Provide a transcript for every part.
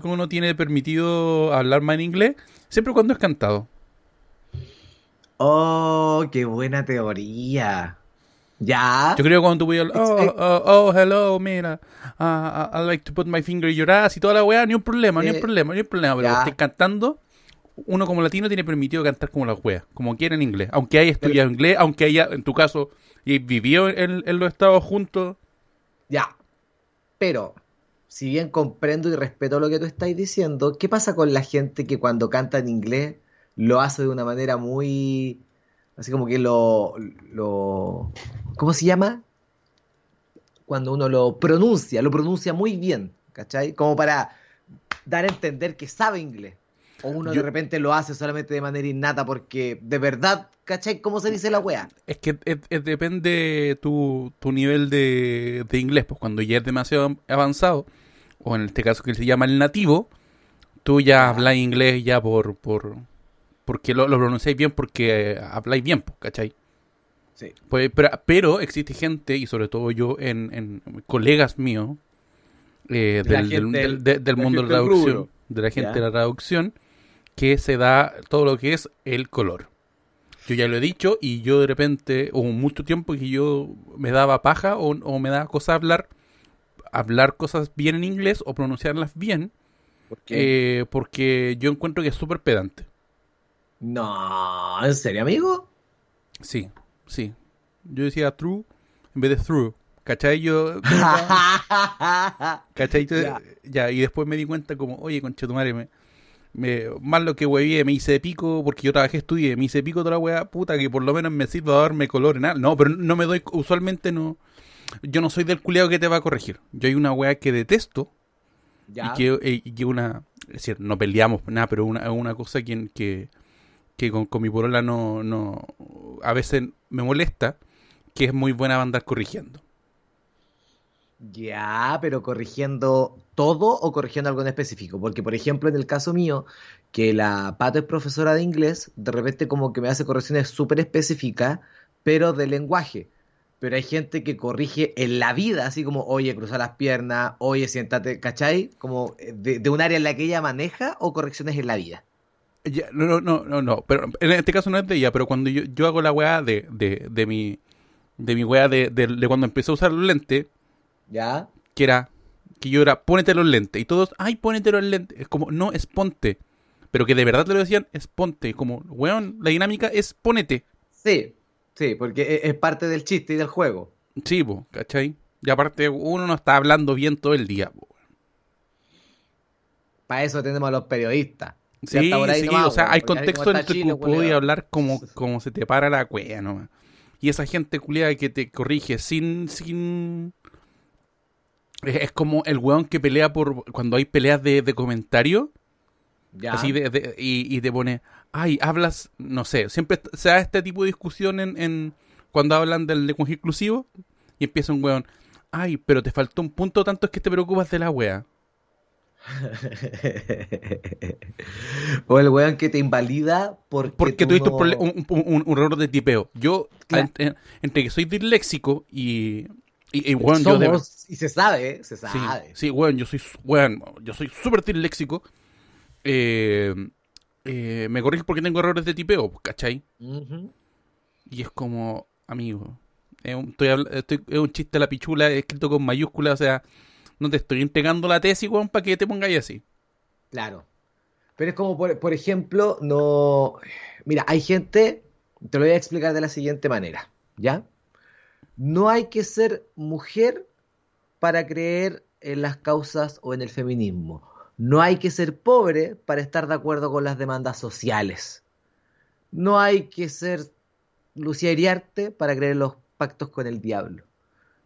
que uno tiene permitido hablar más en inglés, siempre cuando es cantado. Oh, qué buena teoría. Ya. Yo creo que cuando tú voy a oh, oh, oh, hello, mira, uh, I like to put my finger in your ass y toda la weá, ni un problema, ni un eh, problema, ni un problema. Pero estoy cantando, uno como latino tiene permitido cantar como la weas, como quiera en inglés. Aunque haya estudiado inglés, aunque haya, en tu caso, y vivió en, en los Estados juntos. Ya. Pero, si bien comprendo y respeto lo que tú estás diciendo, ¿qué pasa con la gente que cuando canta en inglés lo hace de una manera muy Así como que lo, lo... ¿Cómo se llama? Cuando uno lo pronuncia, lo pronuncia muy bien, ¿cachai? Como para dar a entender que sabe inglés. O uno de repente lo hace solamente de manera innata porque de verdad, ¿cachai? ¿Cómo se dice la wea? Es que depende tu, tu nivel de, de, inglés. Pues cuando ya es demasiado avanzado, o en este caso que se llama el nativo, tú ya hablas inglés ya por, por, porque lo, lo pronunciáis bien porque eh, habláis bien, ¿cachai? Sí. Pues, pero, existe gente, y sobre todo yo, en, colegas míos, eh, del, del, mundo de la traducción, de la gente de la traducción, que se da todo lo que es el color. Yo ya lo he dicho y yo de repente, hubo mucho tiempo que yo me daba paja o, me daba cosa hablar, hablar cosas bien en inglés o pronunciarlas bien, eh, porque yo encuentro que es súper pedante. No, ¿en serio, amigo? Sí, sí. Yo decía true en vez de through. ¿Cachai? Yo. ¿Cachai? Ya. y después me di cuenta, como, oye, concha tu madre, me, más lo que huevié, me hice de pico, porque yo trabajé, estudié, me hice de pico toda la weá, puta, que por lo menos me sirva a darme color en nada. No, pero no me doy, usualmente no. Yo no soy del culiado que te va a corregir. Yo hay una weá que detesto. Ya. Y que, eh, y que una. Es decir, no peleamos nada, pero una, una cosa que, que que con, mi porola no, no, a veces me molesta, que es muy buena andar corrigiendo. Ya, pero corrigiendo todo o corrigiendo algo en específico. Porque, por ejemplo, en el caso mío, que la Pato es profesora de inglés, de repente como que me hace correcciones súper específicas, pero de lenguaje. Pero hay gente que corrige en la vida, así como, oye, cruza las piernas, oye, siéntate, ¿cachai? Como de, de un área en la que ella maneja o correcciones en la vida no, no, no, no, pero en este caso no es de ella, pero cuando yo, yo hago la weá de, de, de mi de mi weá de, de, cuando empecé a usar los lentes, ya, que era, que yo era, pónete los lentes, y todos, ay, pónete los lentes, es como, no, es ponte, pero que de verdad te lo decían, es ponte, como, weón, la dinámica es ponete. Sí, sí, porque e, es, parte del chiste y del juego. Sí, po, ¿cachai? Y aparte, uno no está hablando bien todo el día, Para eso tenemos a los periodistas. Sí, sí, o sea, hay contexto en el que tú puedes hablar como, como se te para la cuella nomás. Y esa gente culiada que te corrige sin, sin... Es como el weón que pelea por... Cuando hay peleas de, de comentario. Así de, y, te pone... Ay, hablas... No sé, siempre se da este tipo de discusión en, en cuando hablan del lenguaje inclusivo. Y empieza un weón... Ay, pero te faltó un punto tanto es que te preocupas de la wea. o el weón que te invalida porque, porque tuviste un, error de tipeo. Yo, entre, que soy disléxico y. Y, yo y se sabe, ¿eh? se sabe. Sí, weón, yo soy yo soy súper disléxico. Eh, eh, me corriges porque tengo errores de tipeo, ¿cachai? Y es como, amigo, es un, estoy, es un chiste de la pichula escrito con mayúsculas, o sea, no te estoy entregando la tesis, weón, para que te pongáis así. Claro. Pero es como, por, ejemplo, no. Mira, hay gente. Te lo voy a explicar de la siguiente manera. ¿Ya? No hay que ser mujer para creer en las causas o en el feminismo. No hay que ser pobre para estar de acuerdo con las demandas sociales. No hay que ser Lucía Iriarte para creer en los pactos con el diablo.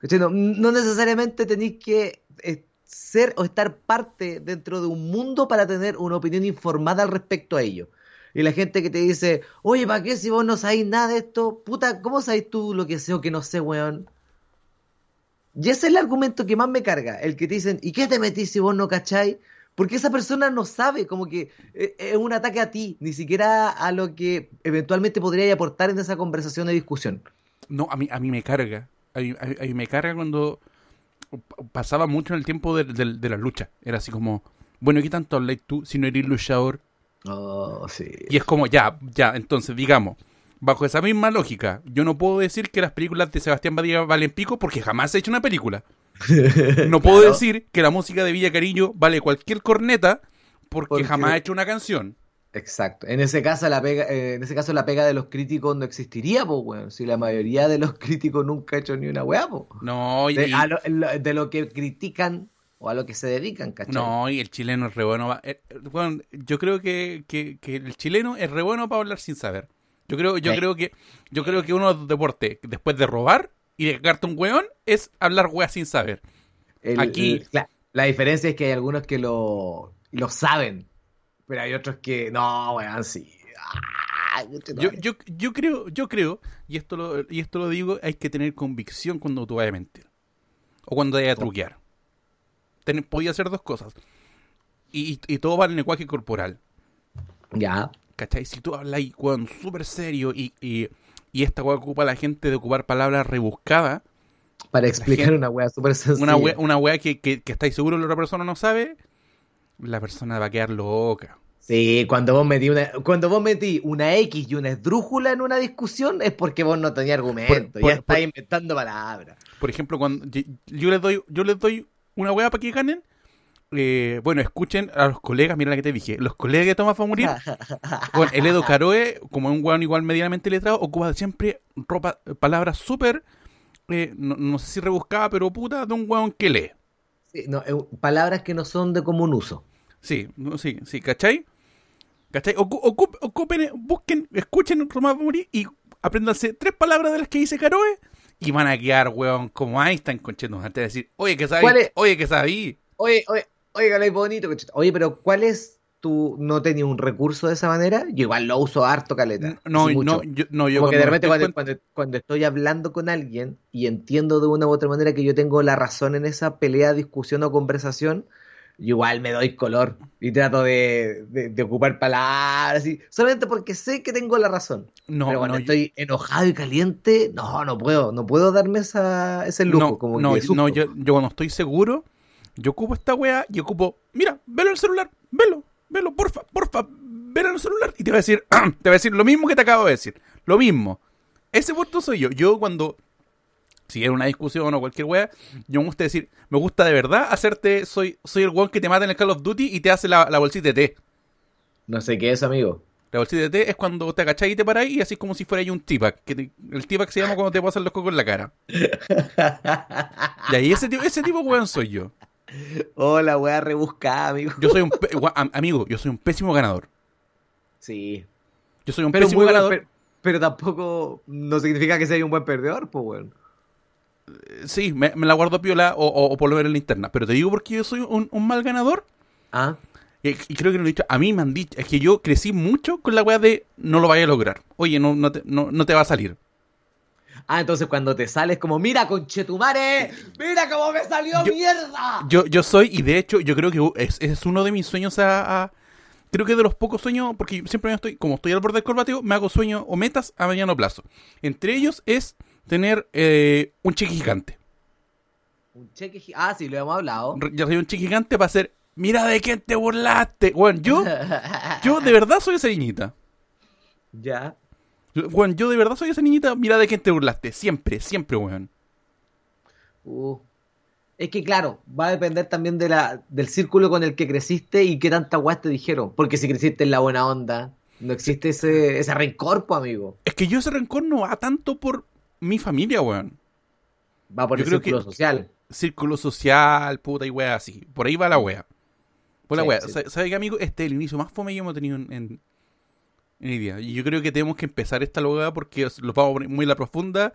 No, no necesariamente tenéis que eh, ser o estar parte dentro de un mundo para tener una opinión informada al respecto a ello. Y la gente que te dice, oye, ¿para qué si vos no sabéis nada de esto? Puta, ¿cómo sabéis tú lo que sé o que no sé, weón? Y ese es el argumento que más me carga, el que te dicen, ¿y qué te metís si vos no cacháis? Porque esa persona no sabe, como que eh, es un ataque a ti, ni siquiera a lo que eventualmente podría aportar en esa conversación o discusión. No, a mí, a mí me carga. A mí, a mí me carga cuando pasaba mucho en el tiempo de, la lucha. Era así como, Bueno, ¿qué tanto habláis tú si no eres luchador? Oh, sí. Y es como, ya, ya, entonces, digamos, bajo esa misma lógica, yo no puedo decir que las películas de Sebastián Badía valen pico porque jamás he hecho una película. No puedo Claro. decir que la música de Villa Cariño vale cualquier corneta porque, Porque- jamás he hecho una canción. Exacto. En ese caso la pega, eh, en ese caso la pega de los críticos no existiría, pues, weón. Si la mayoría de los críticos nunca ha hecho ni una weá, pues. No, y, De, a lo, de lo que critican o a lo que se dedican, ¿cachai? no, y el chileno es re bueno. va- eh, bueno, yo creo que, que- que el chileno es re bueno para hablar sin saber. Yo creo, yo Sí. creo que, yo creo que uno de los deportes, después de robar y de cagarte un weón, es hablar weas sin saber. El- aquí- el- la, la diferencia es que hay algunos que lo, lo saben, pero hay otros que no, weón, sí. Ah, Yo, yo, yo creo, yo creo, y esto lo, y esto lo digo, hay que tener convicción cuando tú vayas a mentir. O cuando vayas a truquear. Ten- podía hacer dos cosas. Y, y todo va en el lenguaje corporal. Ya. ¿Cachai? Si tú hablas weón, súper serio y, y, y esta weá ocupa a la gente de ocupar palabras rebuscadas, Para explicar gente- una weá súper sencilla. una weá, una weá que, que, que estáis seguro que la otra persona no sabe, la persona va a quedar loca. Sí, cuando vos metí una, cuando vos metí una X y una esdrújula en una discusión es porque vos no tenías argumento, Por- por- ya estás inventando palabras. Por ejemplo, cuando yo, yo les doy, yo les doy una weá para que ganen, eh, bueno, escuchen a los colegas, mira la que te dije, los colegas de Tomás va a morir. Bueno, el Edo Caroe, como es un weón igual medianamente letrado, ocupa siempre ropa, palabras súper, eh, no, no sé si rebuscada, pero puta, de un weón que lee. Sí, no, eh, palabras que no son de común uso. Sí, no, sí, sí, ¿cachai? ¿Cachai? Ocu- ocup- ocupen, busquen, escuchen Tomás va a morir y apréndanse tres palabras de las que dice Caroe y van a quedar, weón, como Einstein, conchetos, antes de decir, oye, que sabí, oye, que sabí. Oye, oye, oiga, lo bonito. Oye, pero ¿cuál es tu, no tenías un recurso de esa manera? Yo igual lo uso harto, caleta. No, no, yo, no, yo Como que de repente cuando, cuando, cuando estoy hablando con alguien y entiendo de una u otra manera que yo tengo la razón en esa pelea, discusión o conversación, yo igual me doy color y trato de, de- de ocupar palabras, y, solamente porque sé que tengo la razón. no, Pero cuando no, yo- estoy enojado y caliente, no, no puedo, no puedo darme esa, ese lujo. no, como no, que no, yo, yo cuando estoy seguro, yo ocupo esta weá y ocupo, mira, velo el celular, velo, velo, porfa, porfa, velo el celular. Y te va a decir, te va a decir lo mismo que te acabo de decir, lo mismo. Ese puesto soy yo. Yo cuando, si era una discusión o cualquier weá, yo me gusta decir, me gusta de verdad hacerte, soy, soy el weón que te mata en el Call of Duty y te hace la, la bolsita de té. No sé qué es, amigo. La bolsita de té es cuando te agachás y te parás y así es como si fuera ahí un tipac. Que te- el tipac se llama cuando te pasan los cocos en la cara. Y ahí ese tipo, ese tipo weón soy yo. Hola, weá rebuscada, amigo. Yo soy un amigo, yo soy un pésimo ganador. Sí. Yo soy un Pero, pésimo muy ganador. pero, pero tampoco no significa que sea un buen perdedor, pues, weón. Sí, me, me la guardo piola o, o- o por lo menos en la interna. Pero te digo porque yo soy un, un mal ganador. Ah, Y, y creo que lo he dicho. A mí me han dicho. Es que yo crecí mucho con la weá de no lo vaya a lograr. Oye, no, no, te, no, no te va a salir. Ah, entonces cuando te sales como, mira, conchetumare, mira cómo me salió Yo- mierda. Yo, yo soy, y de hecho, yo creo que es, es uno de mis sueños a, a- Creo que de los pocos sueños, porque siempre me estoy, como estoy al borde del corbateo, me hago sueños o metas a mediano plazo. Entre ellos es tener eh, un cheque gigante. Un cheque, gi- ah, sí, lo hemos hablado. Ya soy un cheque gigante para hacer, mira de quién te burlaste. Bueno, yo, yo de verdad soy esa niñita. ya. Bueno, yo de verdad soy esa niñita, mira de quién te burlaste. Siempre, siempre, weón. Uh. Es que claro, va a depender también de la, del círculo con el que creciste y qué tanta guay te dijeron. Porque si creciste en la buena onda, no existe ese, ese rencor, po, amigo. Es que yo ese rencor no va tanto por mi familia, weón. Va por Yo el círculo que- social. círculo social, puta y wea así. Por ahí va la wea. Por la Sí, wea. sí. Sa- ¿Sabe qué, amigo? Este es el inicio más fome que hemos tenido en, en, día. Y yo creo que tenemos que empezar esta logada porque os- lo vamos a poner muy a la profunda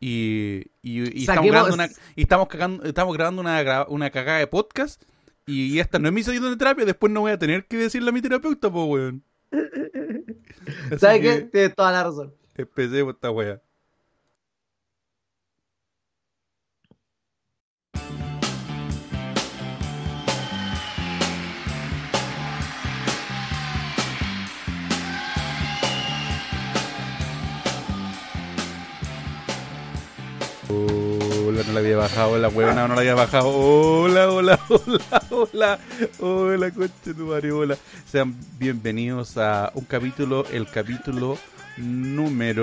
y, y- y estamos grabando una, y estamos, cagando- estamos grabando una, una cagada de podcast y esta no es mi sesión de terapia. Después no voy a tener que decirle a mi terapeuta, pues, weón. ¿Sabes qué? Tienes toda la razón. Empecemos esta wea. Hola, la había bajado, la huevona no la había bajado. Hola, hola, hola, hola, hola, coche tu hola. Sean bienvenidos a un capítulo, el capítulo número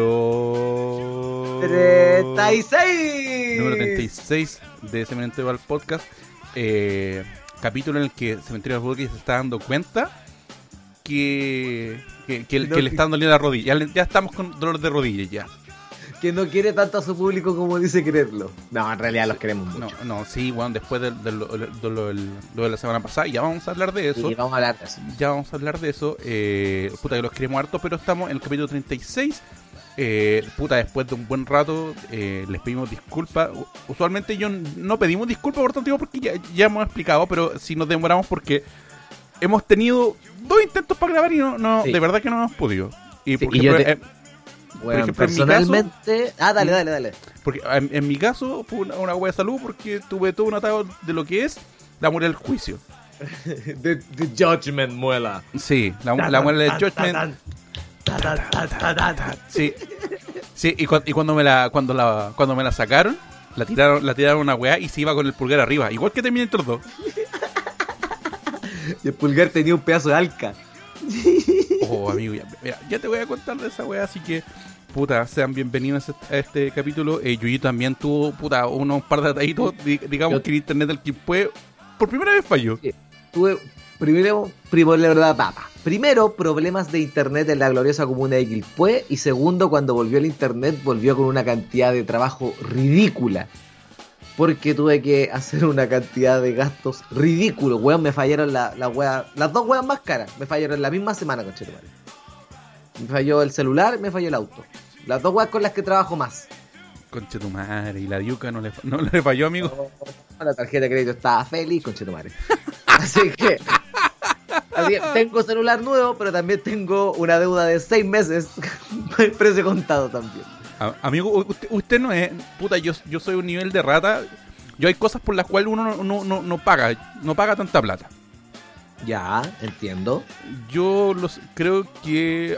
36. número 36 de Cementerio al Podcast. Eh, capítulo en el que Cementerio al Podcast se está dando cuenta que, que, que- No, que le que- están doliendo la rodilla. Ya, ya estamos con dolor de rodilla ya. Que no quiere tanto a su público como dice quererlo. No, en realidad los queremos mucho. No, no, sí, bueno, después de, de lo, de lo- del- lo de la semana pasada, ya vamos a hablar de eso. Y vamos a hablar de eso. Ya vamos a hablar de eso. Eh, puta, que los queremos harto, pero estamos en el capítulo 36. Eh, puta, después de un buen rato, eh, les pedimos disculpas. Usualmente yo no pedimos disculpas por tanto tiempo porque ya, ya hemos explicado, pero si nos demoramos porque hemos tenido dos intentos para grabar y no, no Sí. de verdad que no hemos podido. Y Sí, por y yo ejemplo, te- eh, Bueno, ejemplo, en mi personalmente. Ah, dale, dale, dale. porque en, en mi caso fue una, una wea de salud porque tuve todo un atado de lo que es la muela del juicio. The, the Judgment muela. Sí, la, la muela del judgment. Sí. Sí, y, cua- y cuando me la cuando la cuando me la sacaron, la tiraron la tiraron una weá y se iba con el pulgar arriba, igual que Terminator 2. Y el pulgar tenía un pedazo de alca. Oh, amigo, ya, mira, ya te voy a contar de esa weá, así que puta, sean bienvenidos a este, a este capítulo. Eh, Yuyi también tuvo puta unos par de detallitos, di- digamos Yo- que el internet del que fue por primera vez falló. Tuve primero, primero, la verdad, papa. Primero, problemas de internet en la gloriosa comuna de Quilpué. Y segundo, cuando volvió el internet, volvió con una cantidad de trabajo ridícula. Porque tuve que hacer una cantidad de gastos ridículos. Weón, me fallaron la, la wea- las dos weas más caras. Me fallaron la misma semana, conchetumare. Me falló el celular, me falló el auto. Las dos weas con las que trabajo más. Conche tu madre, y la diuca no le, no le falló, amigo. La tarjeta de crédito estaba feliz, conchetumare. Así que. Así que tengo celular nuevo, pero también tengo una deuda de seis meses. precio contado también. A- amigo, usted, usted no es. Puta, yo, yo soy un nivel de rata. Yo hay cosas por las cuales uno no, no, no, no paga. No paga tanta plata. Ya, entiendo. Yo los creo que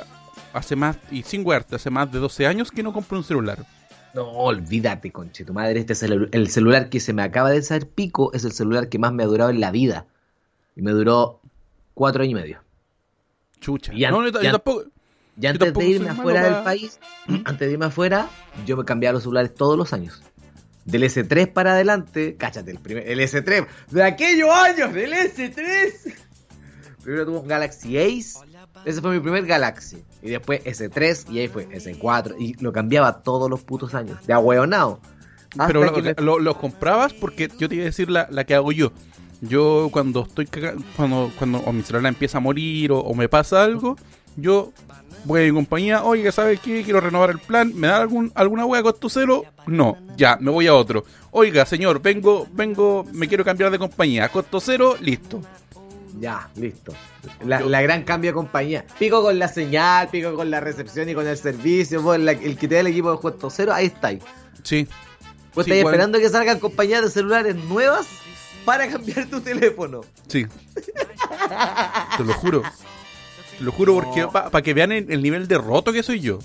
hace más, y sin huerta, hace más de 12 años que no compro un celular. No, olvídate, conche tu madre. Este es el, el celular que se me acaba de saber pico. Es el celular que más me ha durado en la vida. Y me duró cuatro años y medio. Chucha. Y no, yo, tampoco. Y antes de irme afuera del pa- país, antes de irme afuera, yo me cambiaba los celulares todos los años. Del S3 para adelante, cáchate, el, primer, el S3, de aquellos años, del S3. Primero tuve un Galaxy Ace, ese fue mi primer Galaxy. Y después S3, y ahí fue S4, y lo cambiaba todos los putos años, de ahueonado. Pero lo, me- comprabas porque yo te iba a decir la, la que hago yo. Yo cuando estoy caga- cuando, cuando o mi celular empieza a morir o, o me pasa algo, yo voy a mi compañía, oiga, ¿sabes qué? Quiero renovar el plan, ¿me da algún, alguna hueá con tu celo? No, ya, me voy a otro. Oiga, señor, vengo, vengo, me quiero cambiar de compañía, costo cero, listo. Ya, listo. La, la gran cambio de compañía. Pico con la señal, pico con la recepción y con el servicio. vos, la- el que te da el equipo de puesto cero, ahí estáis. Sí, Vos Sí, estáis bueno. esperando que salgan compañías de celulares nuevas para cambiar tu teléfono. sí. Te lo juro. Te lo juro porque No. para que vean el, el nivel de roto que soy yo.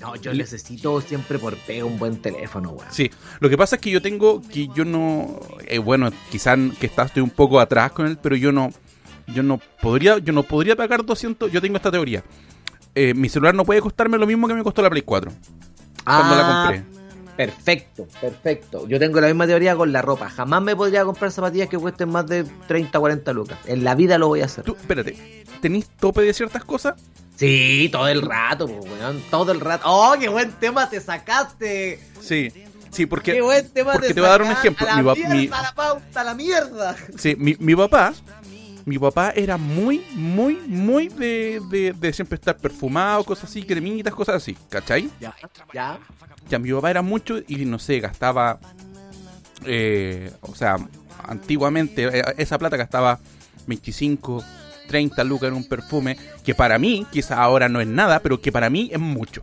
No, yo necesito siempre por pega un buen teléfono, weón. Sí, lo que pasa es que yo tengo que yo no, eh, bueno, quizás que está, estoy un poco atrás con él, pero yo no, yo no podría, yo no podría pagar 200. Yo tengo esta teoría. Eh, mi celular no puede costarme lo mismo que me costó la Play 4 cuando la Ah, compré. Perfecto, perfecto. Yo tengo la misma teoría con la ropa. Jamás me podría comprar zapatillas que cuesten más de 30, 40 lucas. En la vida lo voy a hacer. Tú, espérate, ¿tenéis tope de ciertas cosas? Sí, todo el rato, weón. Todo el rato. ¡Oh, qué buen tema te sacaste! Sí, sí, porque ¡Qué buen tema porque te te voy a dar un ejemplo. ¡A Mi la pap- mierda, mi- la pauta, la mierda! Sí, mi, mi papá, mi papá era muy, muy, muy de, de, de siempre estar perfumado, cosas así, cremitas, cosas así, ¿cachai? Ya, ya. Ya mi papá era mucho y no sé, gastaba, eh, o sea, antiguamente eh, esa plata gastaba 25, 30 lucas en un perfume, que para mí, quizás ahora no es nada, pero que para mí es mucho.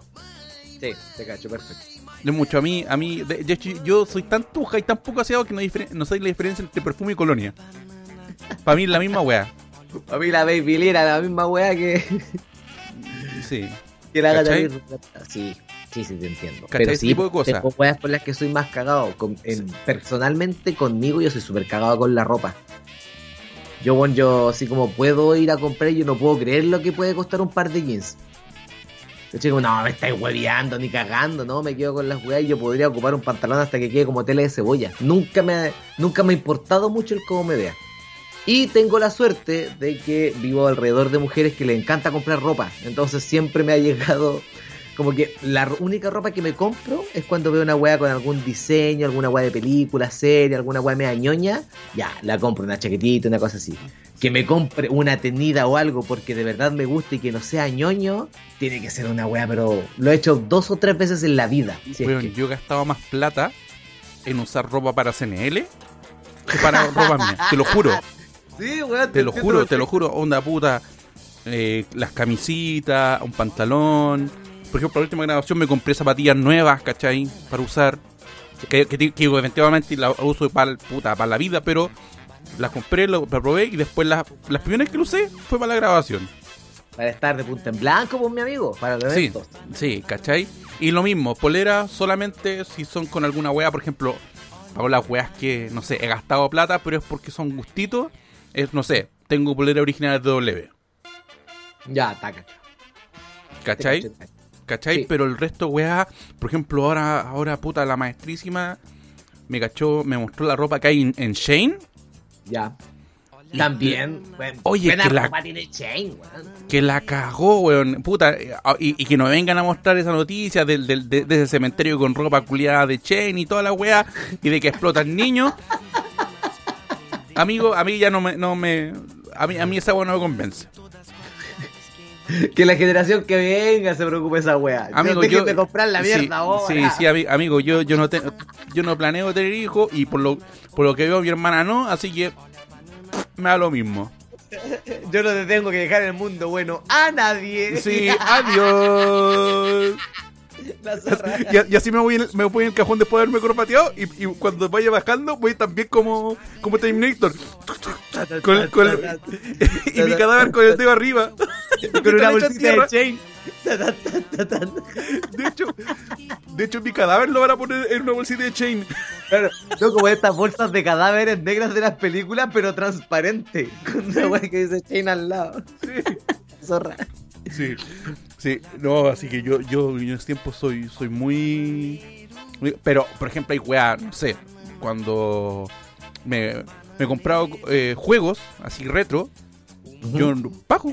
Sí, te cacho, perfecto. Es mucho. A mí, a mí de, de hecho, yo soy tan tuja y tan poco aseado que no, no sé la diferencia entre perfume y colonia. Para mí es la misma weá. A mí la Baby era la misma weá que, Sí. que la gata. Sí, sí, sí, te entiendo. Pero sí, tipo de cosas. tengo weas por las que soy más cagado. Con- en- personalmente, conmigo, yo soy súper cagado con la ropa. Yo, bueno, yo así como puedo ir a comprar, yo no puedo creer lo que puede costar un par de jeans. Yo digo, no, me estáis hueveando ni cagando, no, me quedo con las weas y yo podría ocupar un pantalón hasta que quede como tela de cebolla. Nunca me, ha- nunca me ha importado mucho el cómo me vea. Y tengo la suerte de que vivo alrededor de mujeres que les encanta comprar ropa. Entonces siempre me ha llegado como que la única ropa que me compro es cuando veo una wea con algún diseño, alguna wea de película, serie, alguna wea media ñoña. Ya, la compro, una chaquetita, una cosa así. Que me compre una tenida o algo porque de verdad me gusta y que no sea ñoño, tiene que ser una wea, pero lo he hecho dos o tres veces en la vida. si es Weón, que- yo he gastado más plata en usar ropa para CNL que para ropa mía. Te lo juro, Sí, weón, te lo juro, te lo juro. Onda puta, eh, las camisitas, un pantalón. Por ejemplo, la última grabación me compré zapatillas nuevas, ¿cachai? Para usar. Que, que, que eventualmente las uso para puta, para la vida, pero las compré, las probé y después las, las primeras que lo usé fue para la grabación. Para estar de punta en blanco, pues mi amigo, para los Sí, eventos. sí, ¿cachai? Y lo mismo, polera solamente si son con alguna wea, por ejemplo, pago las weas que, no sé, he gastado plata, pero es porque son gustitos. Es, no sé, tengo polera original de W, Ya, está cacho. ¿cachai? Te. ¿Cachai? Sí. Pero el resto, weá, por ejemplo, ahora, ahora, puta, la maestrísima me cachó, me mostró la ropa que hay en, en Shane, Ya. También, weón, Oye, buena que la- ropa tiene Chain, weón. que la cagó, weón, puta, eh, ah, y, y que nos vengan a mostrar esa noticia del, del- de, de ese cementerio con ropa culiada de Shane y toda la weá, y de que explotan niños. Amigo, a mí ya no me, no me, a mí, a mí esa weá no me convence. Que la generación que venga se preocupe esa wea. Amigo, yo- de comprar la mierda sí, ahora. Sí, sí, ami- amigo, yo, yo no te- yo no planeo tener hijos y por lo, por lo que veo mi hermana no, así que me da lo mismo. Yo no te tengo que dejar el mundo bueno a nadie. Sí, adiós. Y, y así me voy, en, me voy en el cajón después de haberme corpateado y, y cuando vaya bajando voy también como, como Terminator. Con, el- con el- y mi cadáver con el dedo arriba. Con una bolsita de chain. De hecho, de hecho mi cadáver lo van a poner en una bolsita de chain. Claro, como estas bolsas de cadáveres negras de las películas, pero transparente. Con una que dice chain al lado. Zorra. Sí, sí, no, así que yo, yo, en ese tiempo soy, soy muy, muy- Pero, por ejemplo, hay weá, no sé, cuando me, me he comprado eh, juegos así retro, yo pago.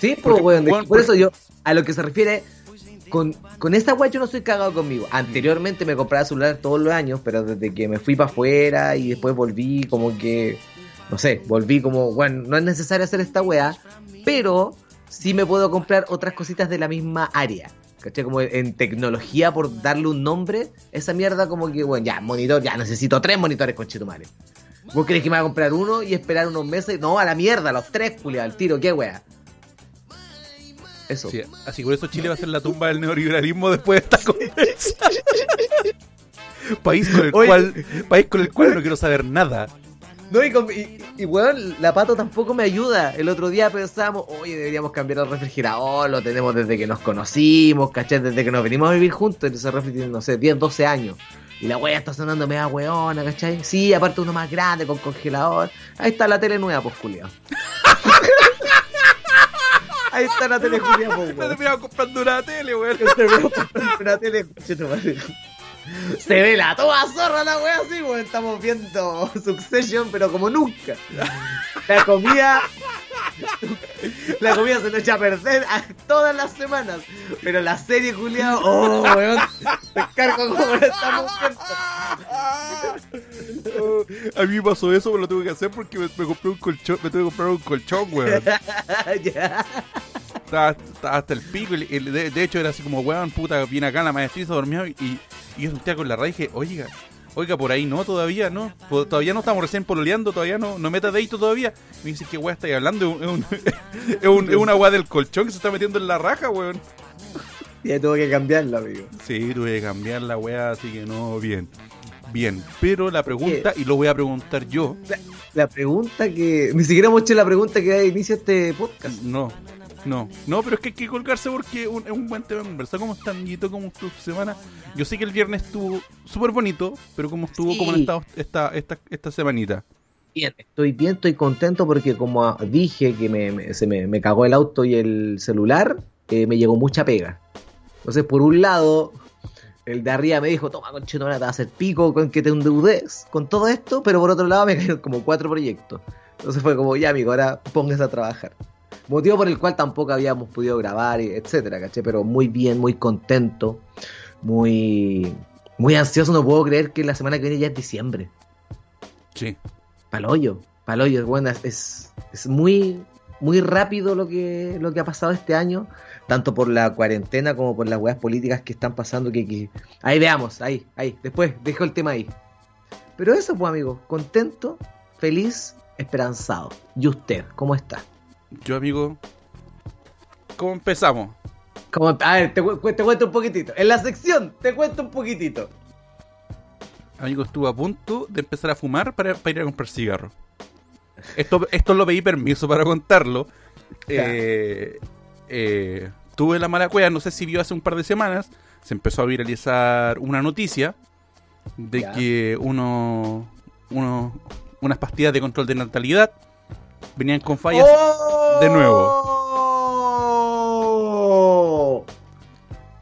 Sí, pues, Porque, por eso yo, a lo que se refiere, con, con esta weá yo no soy cagado conmigo. Anteriormente me compraba celular todos los años, pero desde que me fui para afuera y después volví como que, no sé, volví como, bueno, no es necesario hacer esta weá, pero sí me puedo comprar otras cositas de la misma área. ¿Cachai? Como en tecnología, por darle un nombre, esa mierda como que, bueno, ya, monitor, ya necesito tres monitores con Chetumare. ¿Vos crees que me va a comprar uno y esperar unos meses? No, a la mierda, los tres, culia, al tiro, qué wea. Eso. Sí, así por eso Chile va a ser la tumba del neoliberalismo después de esta conversa. país con el Oye. cual, país con el cual no quiero saber nada. No, y, con- y, y, weón, la pato tampoco me ayuda. El otro día pensábamos, oye, deberíamos cambiar el refrigerador, lo tenemos desde que nos conocimos, ¿cachai? Desde que nos venimos a vivir juntos, ese refri tiene, no sé, 10, 12 años. Y la wea está sonando media weona, ¿cachai? Sí, aparte uno más grande, con congelador. Ahí está la tele nueva, pues, culiao. Ahí está la tele Julia, pues, weón. terminaba comprando una tele, weón. Se ve una tele. Se ve la toda zorra la wea así, weón. Estamos viendo Succession, pero como nunca. La comida. La comida se nos echa a perder a- todas las semanas. Pero la serie, Julián, oh, weón. Te cargo como estamos viendo. A mí me pasó eso, pero lo tuve que hacer porque me, me compré un colchón, me tuve que comprar un colchón, weón. ya. Estaba, estaba hasta el pico. y- y de, de hecho, era así como, weón, puta, viene acá la maestriza dormía y, y yo sentía con la raíz y dije, oiga, oiga, por ahí no, todavía no. To- Todavía no estamos recién pololeando, todavía no, no meta dedito todavía. Me dice, ¿qué weá estáis hablando? Es, un- es, un- es una weá del colchón que se está metiendo en la raja, weón. Ya tuve que cambiarlo, amigo. Sí, tuve que cambiar la weá, así que no, bien. Bien, pero la pregunta, y lo voy a preguntar yo, La pregunta que. Ni siquiera hemos hecho la pregunta que da inicio a este podcast. no, No, no, pero es que hay que colgarse porque es un, es un buen tema conversar. ¿Cómo está, amiguito? ¿Cómo estuvo su semana? Yo sé que el viernes estuvo súper bonito, pero ¿cómo estuvo? ¿Cómo han Sí. estado esta, esta, esta semanita? Bien, estoy bien, estoy contento porque como dije que me, me- se me, me cagó el auto y el celular, eh, me llegó mucha pega. Entonces, por un lado, el de arriba me dijo, toma, conchetona, te vas a hacer pico con que te endeudes con todo esto, pero por otro lado me cayeron como cuatro proyectos. Entonces fue como, ya amigo, ahora póngase a trabajar. Motivo por el cual tampoco habíamos podido grabar, y etcétera, ¿caché? Pero muy bien, muy contento, muy, muy ansioso. No puedo creer que la semana que viene ya es diciembre. Sí. Paloyo, paloyo, bueno, es, es, es muy, muy rápido lo que, lo que ha pasado este año, tanto por la cuarentena como por las weas políticas que están pasando, que, que- ahí veamos, ahí, ahí, después dejo el tema ahí. Pero eso, pues amigo, contento, feliz, esperanzado. ¿Y usted, cómo está? Yo, amigo, ¿cómo empezamos? ¿Cómo- a ver, te, te cuento un poquitito. En la sección, te cuento un poquitito. Amigo, estuve a punto de empezar a fumar para, para ir a comprar cigarros. Esto, esto lo pedí permiso para contarlo. Eh, eh, tuve la mala cueva, no sé si vio hace un par de semanas, se empezó a viralizar una noticia de Ya. que uno, uno, unas pastillas de control de natalidad venían con fallas. ¡Oh! de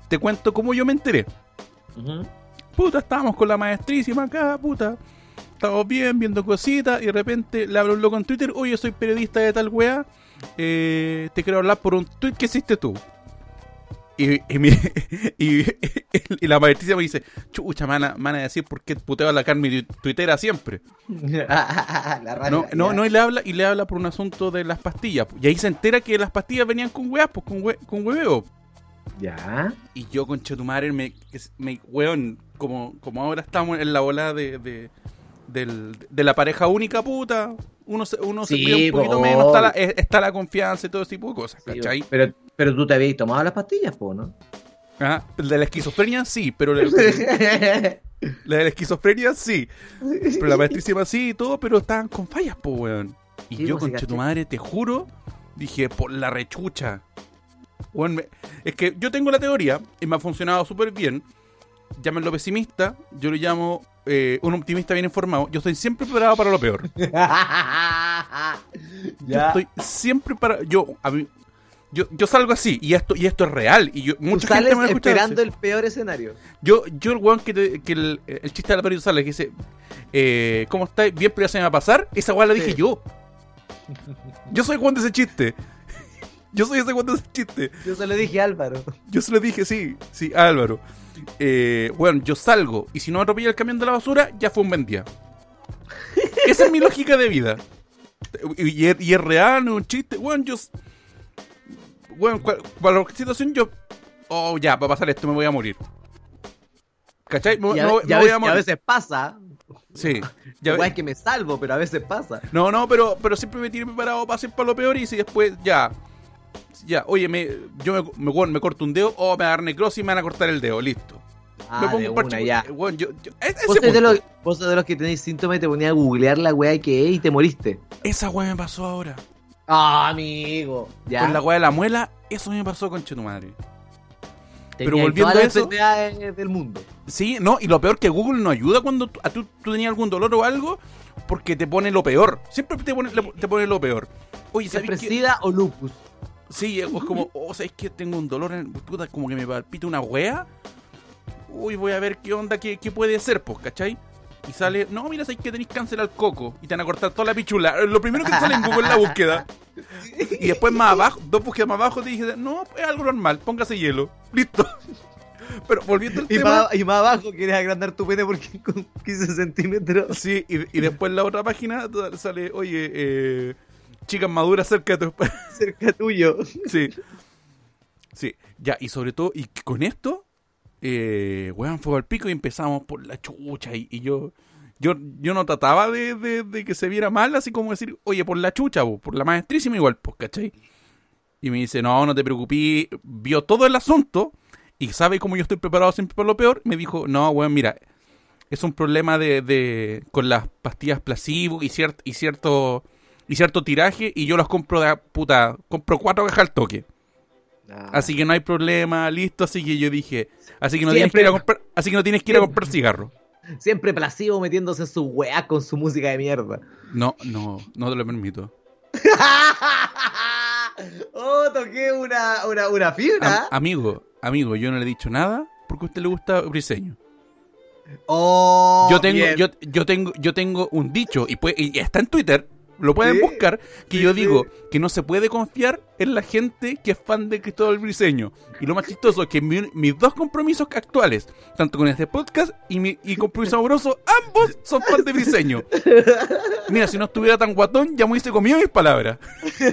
Te cuento cómo yo me enteré. Puta, estábamos con la maestrísima acá, puta. Estábamos bien, viendo cositas, y de repente le hablo un loco en Twitter, oye, soy periodista de tal weá, eh, te quiero hablar por un tweet que hiciste tú. Y, y, mi- y- y la maestrísima me dice, chucha, me van a, me van a decir por qué puteo a la Carmen tu- tuitera siempre. la No, no, no, y le habla, y le habla por un asunto de las pastillas. Y ahí se entera que las pastillas venían con weas, pues con, hue- con hueveo. Ya. Y yo, con Chetumare, me, me weón, como, como ahora estamos en la bola de, de, del- de la pareja única puta, uno se, uno se Sí, cuida un poquito po. menos, está la, está la confianza y todo ese tipo de cosas, Sí, ¿cachai? pero, pero tú te habías tomado las pastillas, po, ¿no? Ajá. De la esquizofrenia sí, pero la, la de la esquizofrenia sí. Pero la maestrísima sí y todo, pero estaban con fallas, po, weón. Y Sí, yo, con caché. Chetumare, te juro, dije, por la rechucha. Me- es que yo tengo la teoría, y me ha funcionado súper bien. Llámenlo pesimista, yo lo llamo eh, un optimista bien informado. Yo estoy siempre preparado para lo peor. Yo ya. estoy siempre para. Yo, a mí- yo, yo salgo así, y esto, y esto es real. Y yo, mucha sales gente me esperando el peor escenario. Yo, yo el weón que, te- que el, el chiste de Alvarito Sales que dice, eh, ¿cómo estáis? Bien, pero ya se me va a pasar. Esa weá la dije Sí. yo. Yo soy weón de ese chiste. Yo soy ese weón de ese chiste. Yo se lo dije a Álvaro. Yo se lo dije, sí, sí, a Álvaro. Eh, bueno, yo salgo y si no me atropella el camión de la basura, ya fue un buen día. Esa es mi lógica de vida. Y, y es, y es real, no es un chiste. Bueno, yo. Bueno, cual- la situación, yo. Oh, ya, va a pasar esto, me voy a morir. ¿Cachai? Me, a, me voy veces, a y a morir. veces pasa. Sí. Ya- Igual es que me salvo, pero a veces pasa. no, no, pero, pero siempre me tiene preparado para hacer para lo peor y si después ya. Ya, oye, me, yo me, me, bueno, me corto un dedo o me agarro necrosis y me van a cortar el dedo, listo. Ah, me pongo de un parche. una, ya. bueno, yo, yo- ese Vos sos, de los, vos sos de los que tenéis síntomas y te ponías a googlear la weá que es y te moriste. Esa weá me pasó ahora. Ah, amigo. Ya. Con la weá de la muela, eso me pasó con Chetumadre. Tenías pero volviendo todas a eso- del mundo. Sí, no, y lo peor que Google no ayuda cuando tú, a tú, tú tenías algún dolor o algo, porque te pone lo peor. Siempre te pone, te pone lo peor. Oye, ¿sabes sida o lupus. Sí, es como, oh, ¿sabes que Tengo un dolor en puta, como que me palpita una wea. Uy, voy a ver qué onda, qué, qué puede ser, pues, ¿cachai? Y sale, no, mira, sabes que tenéis cáncer al coco y te van a cortar toda la pichula. Lo primero que sale en Google es la búsqueda. Y después más abajo, dos búsquedas más abajo, te dije, no, es algo normal, póngase hielo. Listo. Pero volviendo al Y tema. más, y más abajo quieres agrandar tu pene porque con 15 centímetros. Sí, y, y después en la otra página sale, oye, eh, chicas maduras cerca de tu cerca tuyo. Sí. Sí, ya, y sobre todo, y con esto, eh, weón, fue al pico y empezamos por la chucha. Y, y yo, yo, yo no trataba de, de- de que se viera mal, así como decir, oye, por la chucha, po, por la maestrísima igual, pues, ¿cachai? Y me dice, no, no te preocupes, vio todo el asunto y sabe cómo yo estoy preparado siempre por lo peor. Me dijo, no, weón, mira, es un problema de, de con las pastillas placebo y, ciert, y cierto y cierto tiraje y yo los compro de puta, compro cuatro cajas al toque. Ah. Así que no hay problema, listo, así que yo dije, así que no Siempre- tienes que ir a comprar, así que no tienes que ir a comprar cigarros. Siempre plasivo metiéndose en su weá con su música de mierda. No, no, no te lo permito. oh, toqué una, una, una Am- fibra. amigo, amigo, yo no le he dicho nada porque a usted le gusta Briseño. Oh, yo tengo, bien. yo, yo tengo, yo tengo un dicho y, puede- y está en Twitter, lo pueden Sí, buscar, que sí, yo sí. digo que no se puede confiar en la gente que es fan de Cristóbal Briseño. Y lo más chistoso es que mi- mis dos compromisos actuales, tanto con este podcast y mi y compromiso amoroso, ambos son fan de Briseño. Mira, si no estuviera tan guatón, ya me hubiese comido mis palabras.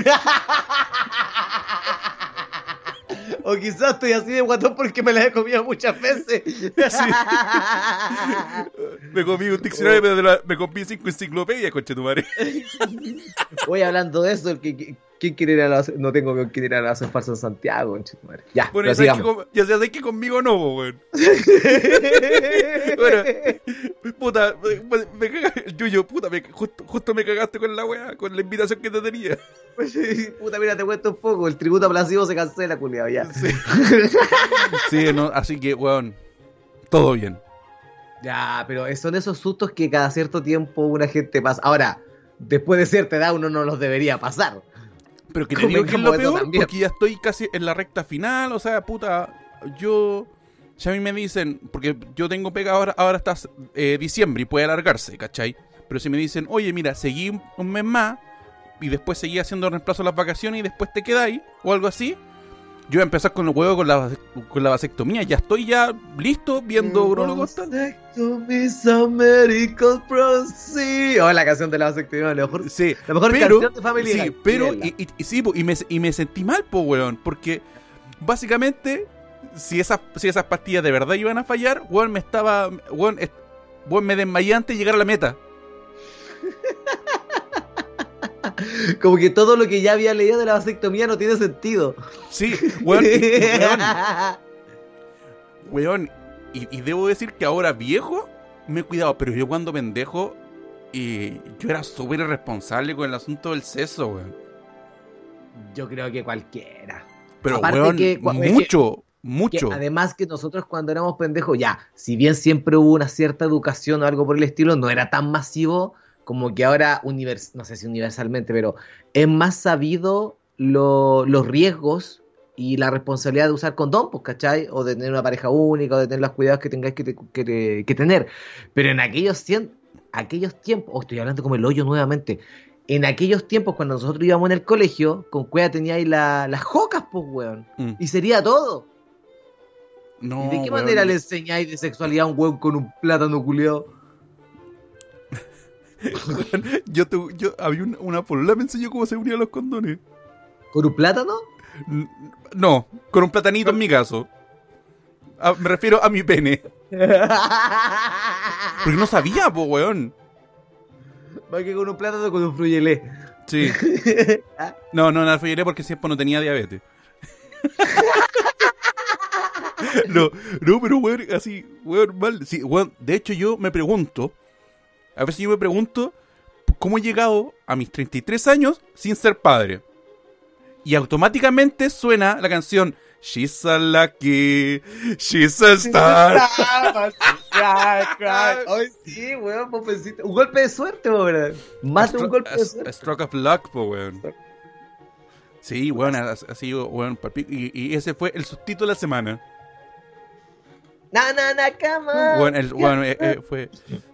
O quizás estoy así de guatón porque me la he comido muchas veces. Me comí un diccionario, pero me comí cinco enciclopedias, conche tu madre. Voy hablando de eso. ¿qui- qui- ¿Quién quiere ir a la ¿No tengo con quién ir a la falso en Santiago? madre. Ya, Bueno, ya sabes, que, sigamos. con- ya sabes que conmigo no, weón. Bueno, puta, me, me caga- Yuyo, puta, me- justo, justo me cagaste con la weá, con la invitación que te tenía. Puta, mira, te cuento un poco. El tributo aplasivo se cancela, culiado, ya. Sí, Sí, no, así que, weón, todo bien. Ya, pero son esos sustos que cada cierto tiempo una gente pasa. Ahora, después de cierta edad uno no los debería pasar. Pero que te digo que es lo peor, también. porque ya estoy casi en la recta final, o sea, puta, yo... Si a mí me dicen, porque yo tengo pega ahora, ahora está eh, diciembre y puede alargarse, ¿cachai? Pero si me dicen, oye, mira, seguí un mes más y después seguí haciendo reemplazo a las vacaciones y después te quedáis, o algo así, yo voy a empezar con los huevos con la, con la vasectomía. Ya estoy ya listo viendo American Proceed. Oh, la canción de la vasectomía, la mejor, Sí, la mejor pero, canción de Family sí, pero y, y- y sí, y, me, y me sentí mal, po, weón, porque básicamente, si esas, si esas pastillas de verdad iban a fallar, weón, me estaba, weón, weón, me desmayé antes de llegar a la meta. Como que todo lo que ya había leído de la vasectomía no tiene sentido. Sí, weón, weón, weón, y, y debo decir que ahora viejo, me he cuidado, pero yo cuando pendejo, y yo era súper irresponsable con el asunto del seso, weón. Yo creo que cualquiera. Pero, Aparte weón, que- mucho, Que mucho. además que nosotros cuando éramos pendejos, ya, si bien siempre hubo una cierta educación o algo por el estilo, no era tan masivo como que ahora, univers no sé si universalmente, pero es más sabido lo- los riesgos y la responsabilidad de usar condón, pues, ¿cachai? O de tener una pareja única, o de tener los cuidados que tengáis que, te- que te- que tener. Pero en aquellos, cien- aquellos tiempos, oh, estoy hablando como el hoyo nuevamente, en aquellos tiempos cuando nosotros íbamos en el colegio, con cueva teníais la- las jocas, pues, weón. Mm. Y sería todo. No, ¿Y ¿De qué weón. manera le enseñáis de sexualidad a un weón con un plátano culiado? Yo, te, yo había una, una polola me enseñó cómo se unían los condones. ¿Con un plátano? No, con un platanito en mi caso. Ah, me refiero a mi pene. Porque no sabía, po, weón. Más que con un plátano, con un fruyelé. Sí. No, no, no la porque siempre no tenía diabetes. No, no, pero weón, así, weón, mal. Sí, weón, de hecho yo me pregunto, a si yo me pregunto, ¿cómo he llegado a mis 33 años sin ser padre? Y automáticamente suena la canción She's a lucky, she's a star. Ay, sí, weón, popecito. Un golpe de suerte, weón. Más de un A golpe a- de a suerte. stroke of luck, po, weón. Sí, weón, ha, ha sido, weón, y, y ese fue el sustito de la semana. Na, na, na, cama. Bueno, el, bueno, eh, eh, fue,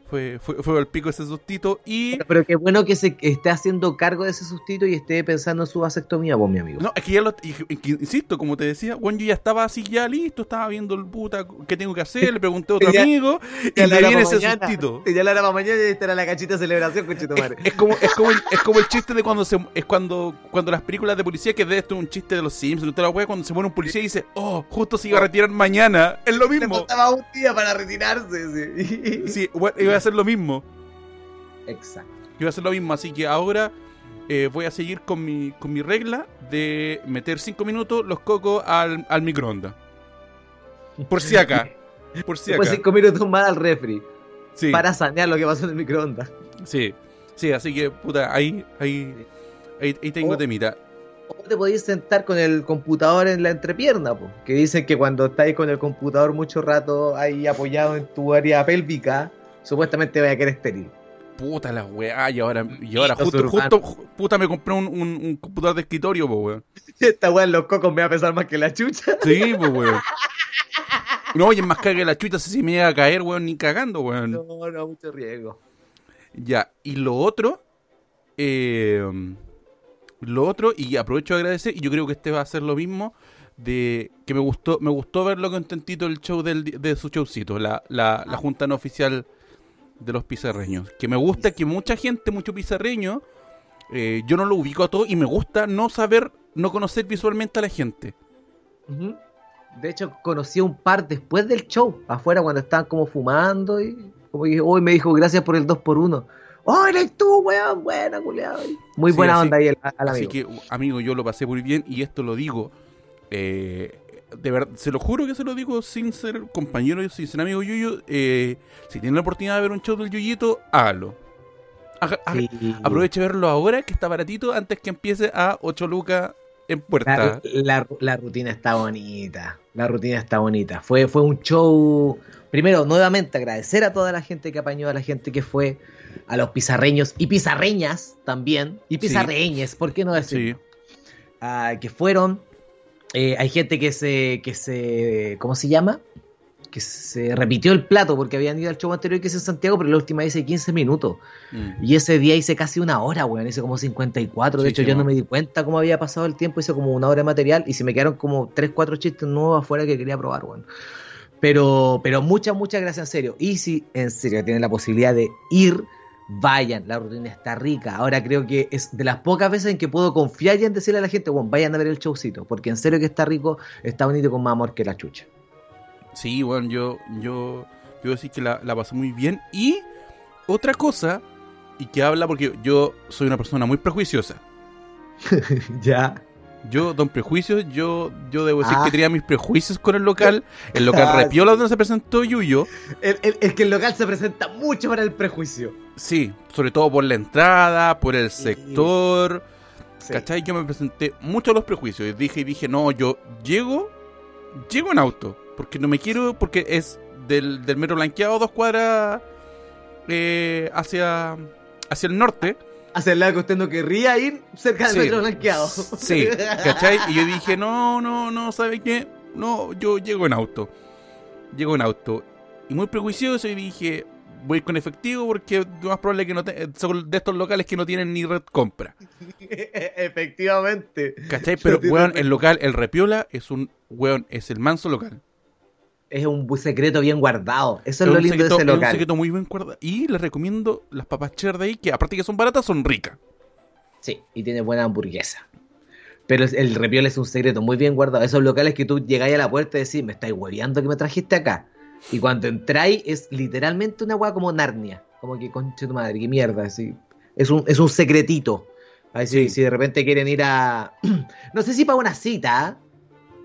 fue, fue, fue el pico ese sustito y... Pero qué bueno que se esté haciendo cargo de ese sustito y esté pensando en su vasectomía, vos, mi amigo. No, es que ya lo... y- y- Insisto, como te decía, bueno, yo ya estaba así ya listo, estaba viendo el puta, ¿qué tengo que hacer? Le pregunté a otro Ya- amigo y la era viene ese mañana. sustito. Ya la era para mañana y estará la cachita de celebración, conchito Es, madre. es como, es, como el, es como el chiste de cuando se es cuando cuando las películas de policía que de esto es un chiste de los Simpsons, toda la wea, cuando se muere un policía y dice, oh, justo se iba a retirar mañana, es lo Le mismo. faltaba un día para retirarse. Sí. Sí, bueno, iba a hacer lo mismo. Exacto. Iba a hacer lo mismo, así que ahora eh, voy a seguir con mi, con mi regla de meter 5 minutos los cocos al, al microondas. Por si acá. Por si acá. cinco minutos más al refri. Sí, Para sanear lo que pasó en el microondas. sí. Sí, así que, puta, ahí, ahí, ahí, ahí tengo Oh. temita. O te podéis sentar con el computador en la entrepierna, po, que dicen que cuando estáis con el computador mucho rato ahí apoyado en tu área pélvica, supuestamente vaya a quedar estéril. Puta la weá, y ahora, y ahora justo, justo, ju- puta, me compré un, un, un computador de escritorio, po, weón. Esta weá en los cocos me va a pesar más que la chucha. Sí, pues, weón. No, es más caga que la chuita, sé si me iba a caer, weón, ni cagando, weón. No, no, mucho riesgo. Ya, y lo otro, eh, lo otro, y aprovecho de agradecer, y yo creo que este va a ser lo mismo, de que me gustó, me gustó verlo contentito el show del, de su showcito, la, la, la junta no oficial de los pizarreños. Que me gusta que mucha gente, mucho pizarreño, eh, yo no lo ubico a todo y me gusta no saber, no conocer visualmente a la gente. De hecho, conocí a un par después del show, afuera cuando estaban como fumando y como que hoy me dijo gracias por el 2x1. ¡Oh, eres tú, weón! Buena, culiado. Muy Sí, buena así- onda ahí el, al Así amigo. que, amigo, yo lo pasé muy bien y esto lo digo. eh, de verdad, se lo juro que se lo digo sin ser compañero y sin ser amigo Yuyo. eh, si tienen la oportunidad de ver un show del Yuyito, hágalo. Haga- haga- Sí. Aproveche verlo ahora, que está baratito, antes que empiece a 8 lucas en puerta. La, la- la rutina está bonita. La rutina está bonita. Fue, fue un show. Primero, nuevamente agradecer a toda la gente que apañó, a la gente que fue, a los pizarreños y pizarreñas también. Y pizarreñes, ¿por qué no decir? Sí, ah, que fueron. Eh, hay gente que se, que se. ¿Cómo se llama? Que se repitió el plato porque habían ido al show anterior que es en Santiago, pero la última vez hice 15 minutos. Mm. Y ese día hice casi una hora, weón. Hice como 54. De Sí, hecho, yo no me di cuenta cómo había pasado el tiempo. Hice como una hora de material y se me quedaron como 3, 4 chistes nuevos afuera que quería probar, weón. Pero, pero muchas, muchas gracias en serio. Y si en serio tienen la posibilidad de ir, vayan. La rutina está rica. Ahora creo que es de las pocas veces en que puedo confiar y en decirle a la gente, bueno, vayan a ver el showcito. Porque en serio que está rico, está bonito con más amor que la chucha. Sí, bueno, yo, yo, yo decir que la, la pasé muy bien. Y otra cosa, y que habla porque yo soy una persona muy prejuiciosa. ya. Yo, don prejuicios, yo, yo debo decir Ah. que tenía mis prejuicios con el local. El local Ah, Repiola sí. donde se presentó Yuyo. El, el- el que el local se presenta mucho para el prejuicio. Sí, sobre todo por la entrada, por el sector. Sí. ¿Cachai? Yo me presenté mucho a los prejuicios. Y dije, y dije, no, yo llego, llego en auto. Porque no me quiero, porque es del, del metro blanqueado dos cuadras eh, hacia, hacia el norte. Hacia el lado que usted no querría ir cerca del Sí. metro blanqueado. Sí, ¿cachai? Y yo dije, no, no, no, ¿sabe qué? No, yo llego en auto. Llego en auto. Y muy prejuicioso y dije, voy con efectivo porque lo más probable es que no te- son de estos locales que no tienen ni red compra. Efectivamente. ¿Cachai? Pero, weón, el local, el Repiola, es un, weón, es el manso local. Es un secreto bien guardado. Eso es, Es lo lindo secreto- de ese es un local. secreto muy bien guardado. Y les recomiendo las papas cheddar de ahí, que aparte que son baratas, son ricas. Sí, y tiene buena hamburguesa. Pero el repiol es un secreto muy bien guardado. Esos locales que tú llegáis a la puerta y decís, me estáis hueveando que me trajiste acá. Y cuando entráis es literalmente una weá como Narnia. Como que, conche tu madre, qué mierda. Así. Es, un, es un secretito. Ahí si, Sí. si de repente quieren ir a... no sé si para una cita,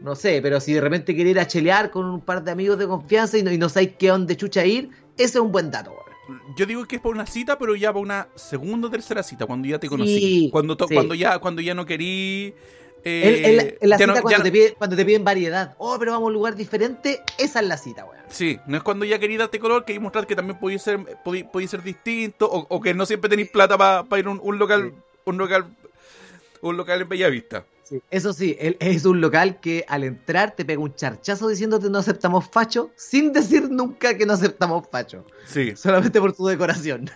no sé, pero si de repente quieren ir a chelear con un par de amigos de confianza y no, y no sabéis qué onda chucha ir, ese es un buen dato. weón. Yo digo que es para una cita, pero ya para una segunda o tercera cita, cuando ya te Sí, conocí. cuando, sí. cuando, ya, cuando ya no querí. eh, la, cita no- cuando, no- te piden, cuando te piden variedad. Oh, pero vamos a un lugar diferente. Esa es la cita, weón. Sí, no es cuando ya querí darte color, que mostrar que también podía ser, podí- podía ser distinto, o, o que no siempre tenéis plata para ir a un, un local, un local, un local en Bellavista. Sí. Eso sí, él es un local que al entrar te pega un charchazo diciéndote no aceptamos facho, sin decir nunca que no aceptamos facho. Sí, Solamente por tu decoración.